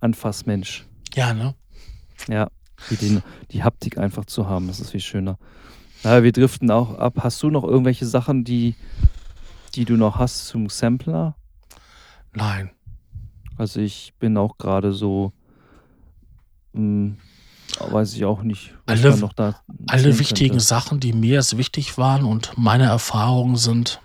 Anfassmensch. Ja, ne? Ja, die, die, die Haptik einfach zu haben, das ist viel schöner. Naja, wir driften auch ab. Hast du noch irgendwelche Sachen, die, die du noch hast zum Sampler? Nein. Also ich bin auch gerade so, mh, hm, weiß ich auch nicht. Alle, alle wichtigen. Sachen, die mir jetzt wichtig waren und meine Erfahrungen sind,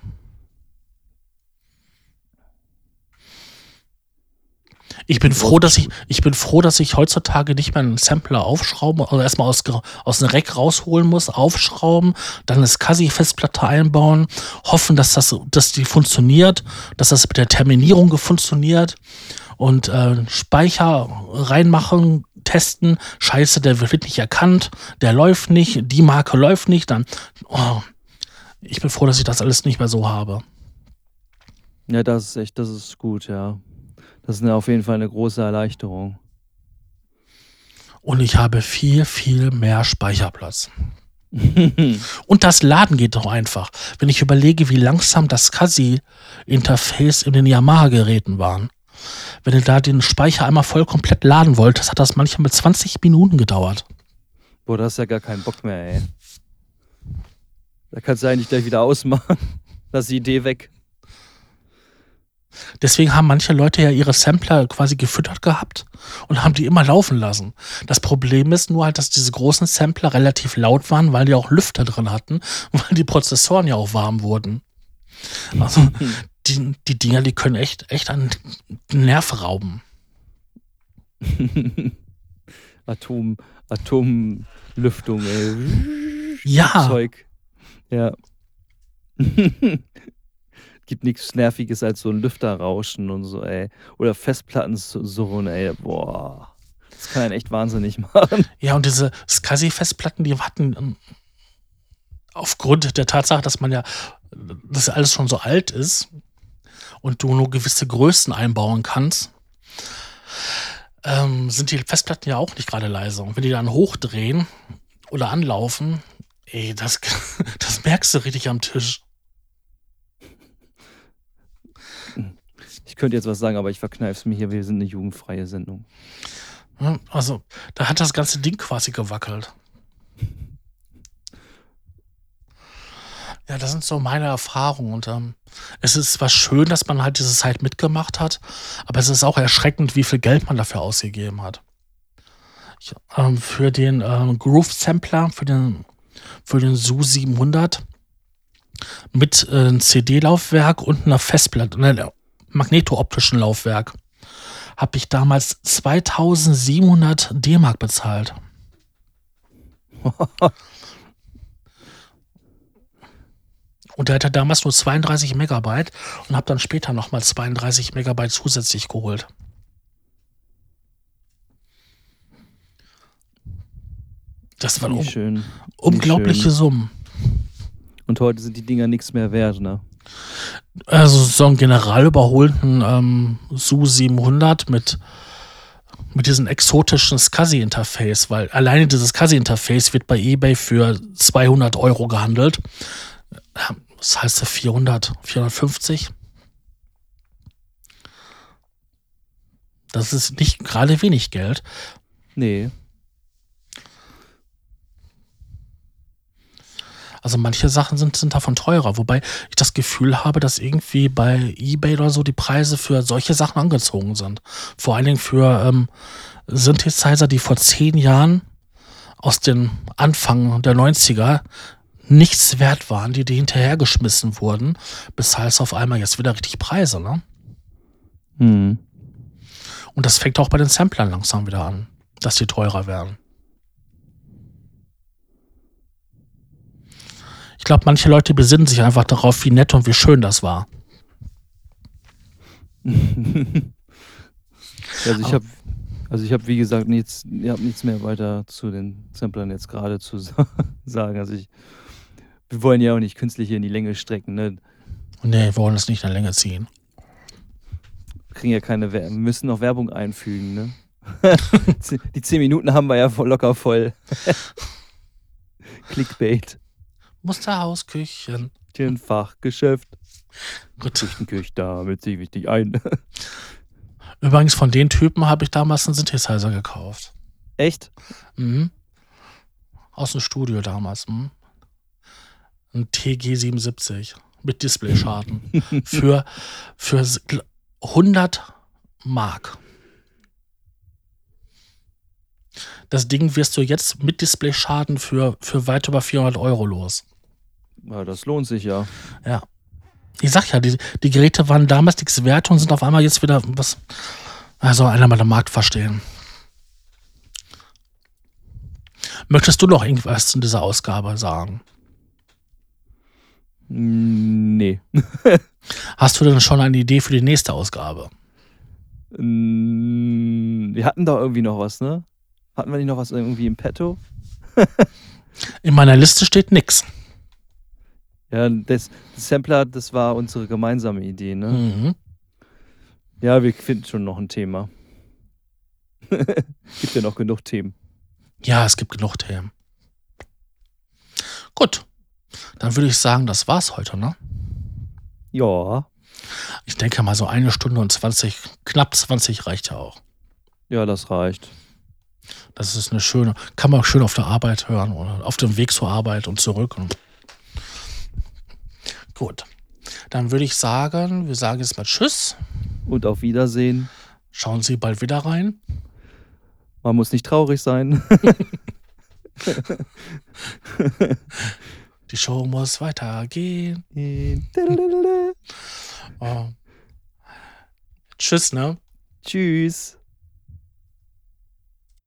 Ich bin froh, dass ich, ich bin froh, dass ich heutzutage nicht mehr einen Sampler aufschrauben, also erstmal aus, aus einem Rack rausholen muss, aufschrauben, dann eine SCSI-Festplatte einbauen, hoffen, dass das, dass die funktioniert, dass das mit der Terminierung funktioniert und äh, Speicher reinmachen, testen, scheiße, der wird nicht erkannt, der läuft nicht, die Marke läuft nicht, dann, oh, ich bin froh, dass ich das alles nicht mehr so habe. Ja, das ist echt, das ist gut, ja. Das ist auf jeden Fall eine große Erleichterung. Und ich habe viel, viel mehr Speicherplatz. und das Laden geht doch einfach. Wenn ich überlege, wie langsam das CASI-Interface in den Yamaha-Geräten waren. Wenn du da den Speicher einmal voll komplett laden wolltest, hat das manchmal mit 20 Minuten gedauert. Boah, da hast ja gar keinen Bock mehr, ey. Da kannst du eigentlich gleich wieder ausmachen. Das ist die Idee weg. Deswegen haben manche Leute ja ihre Sampler quasi gefüttert gehabt und haben die immer laufen lassen. Das Problem ist nur halt, dass diese großen Sampler relativ laut waren, weil die auch Lüfter drin hatten, weil die Prozessoren ja auch warm wurden. Also die, die Dinger, die können echt, echt an Nerv rauben. Atom, Atomlüftung, ey. Ja. Zeug. Ja gibt nichts Nerviges als so ein Lüfterrauschen und so, ey. Oder Festplatten so, ey. Boah. Das kann einen echt wahnsinnig machen. Ja, und diese SCSI-Festplatten, die hatten ähm, aufgrund der Tatsache, dass man ja, dass alles schon so alt ist und du nur gewisse Größen einbauen kannst, ähm, sind die Festplatten ja auch nicht gerade leise. Und wenn die dann hochdrehen oder anlaufen, ey, das, das merkst du richtig am Tisch. Ich könnte jetzt was sagen, aber ich verkneife es mir hier. Wir sind eine jugendfreie Sendung. Also, da hat das ganze Ding quasi gewackelt. Ja, das sind so meine Erfahrungen. Und ähm, es ist zwar schön, dass man halt diese Zeit mitgemacht hat, aber es ist auch erschreckend, wie viel Geld man dafür ausgegeben hat. Ich, ähm, für den ähm, Groove Sampler, für den, für den SU 700 mit äh, einem CD-Laufwerk und einer Festplatte, ne, magnetooptischen Laufwerk habe ich damals 2700 D-Mark bezahlt. Und der hatte damals nur 32 Megabyte und habe dann später nochmal 32 Megabyte zusätzlich geholt. Das waren um, unglaubliche schön. Summen. Und heute sind die Dinger nichts mehr wert, ne? Also so einen general überholten ähm, Su 700 mit mit diesem exotischen SCSI-Interface, weil alleine dieses SCSI-Interface wird bei eBay für 200 Euro gehandelt. Was heißt das? 400, 450? Das ist nicht gerade wenig Geld. Nee. Also manche Sachen sind, sind davon teurer, wobei ich das Gefühl habe, dass irgendwie bei eBay oder so die Preise für solche Sachen angezogen sind. Vor allen Dingen für ähm, Synthesizer, die vor zehn Jahren aus den Anfang der 90er nichts wert waren, die, die hinterhergeschmissen wurden, bis es auf einmal jetzt wieder richtig Preise, ne? Hm. Und das fängt auch bei den Samplern langsam wieder an, dass die teurer werden. Glaube, manche Leute besinnen sich einfach darauf, wie nett und wie schön das war. also ich habe also ich habe wie gesagt nichts, ich habe nichts mehr weiter zu den Samplern jetzt gerade zu sagen. Also ich, wir wollen ja auch nicht künstlich hier in die Länge strecken, ne? Nee, wir wollen es nicht in der Länge ziehen kriegen ja keine, wir müssen noch Werbung einfügen, ne? Die zehn Minuten haben wir ja locker voll. Clickbait. Musterhausküchen. Fachgeschäft. Gut. Küchenküche, damit sich wichtig ein. Übrigens, von den Typen habe ich damals einen Synthesizer gekauft. Echt? Mhm. Aus dem Studio damals. Mhm. Ein TG77 mit Displayschaden. für, für 100 Mark. Das Ding wirst du jetzt mit Displayschaden für, für weit über 400 Euro los. Ja, das lohnt sich ja. Ja. Ich sag ja, die, die Geräte waren damals nichts wert und sind auf einmal jetzt wieder was. Also einer mal den Markt verstehen. Möchtest du noch irgendwas in dieser Ausgabe sagen? Nee. Hast du denn schon eine Idee für die nächste Ausgabe? Wir hatten da irgendwie noch was, ne? Hatten wir nicht noch was irgendwie im Petto? In meiner Liste steht nix. Ja, das, das Sampler, das war unsere gemeinsame Idee, ne? Mhm. Ja, wir finden schon noch ein Thema. Gibt ja noch genug Themen. Ja, es gibt genug Themen. Gut. Dann würde ich sagen, das war's heute, ne? Ja. Ich denke mal, so eine Stunde und 20, knapp 20 reicht ja auch. Ja, das reicht. Das ist eine schöne, kann man auch schön auf der Arbeit hören oder auf dem Weg zur Arbeit und zurück. Gut. Dann würde ich sagen, wir sagen jetzt mal Tschüss. Und auf Wiedersehen. Schauen Sie bald wieder rein. Man muss nicht traurig sein. Die Show muss weitergehen. Oh. Tschüss, ne? Tschüss.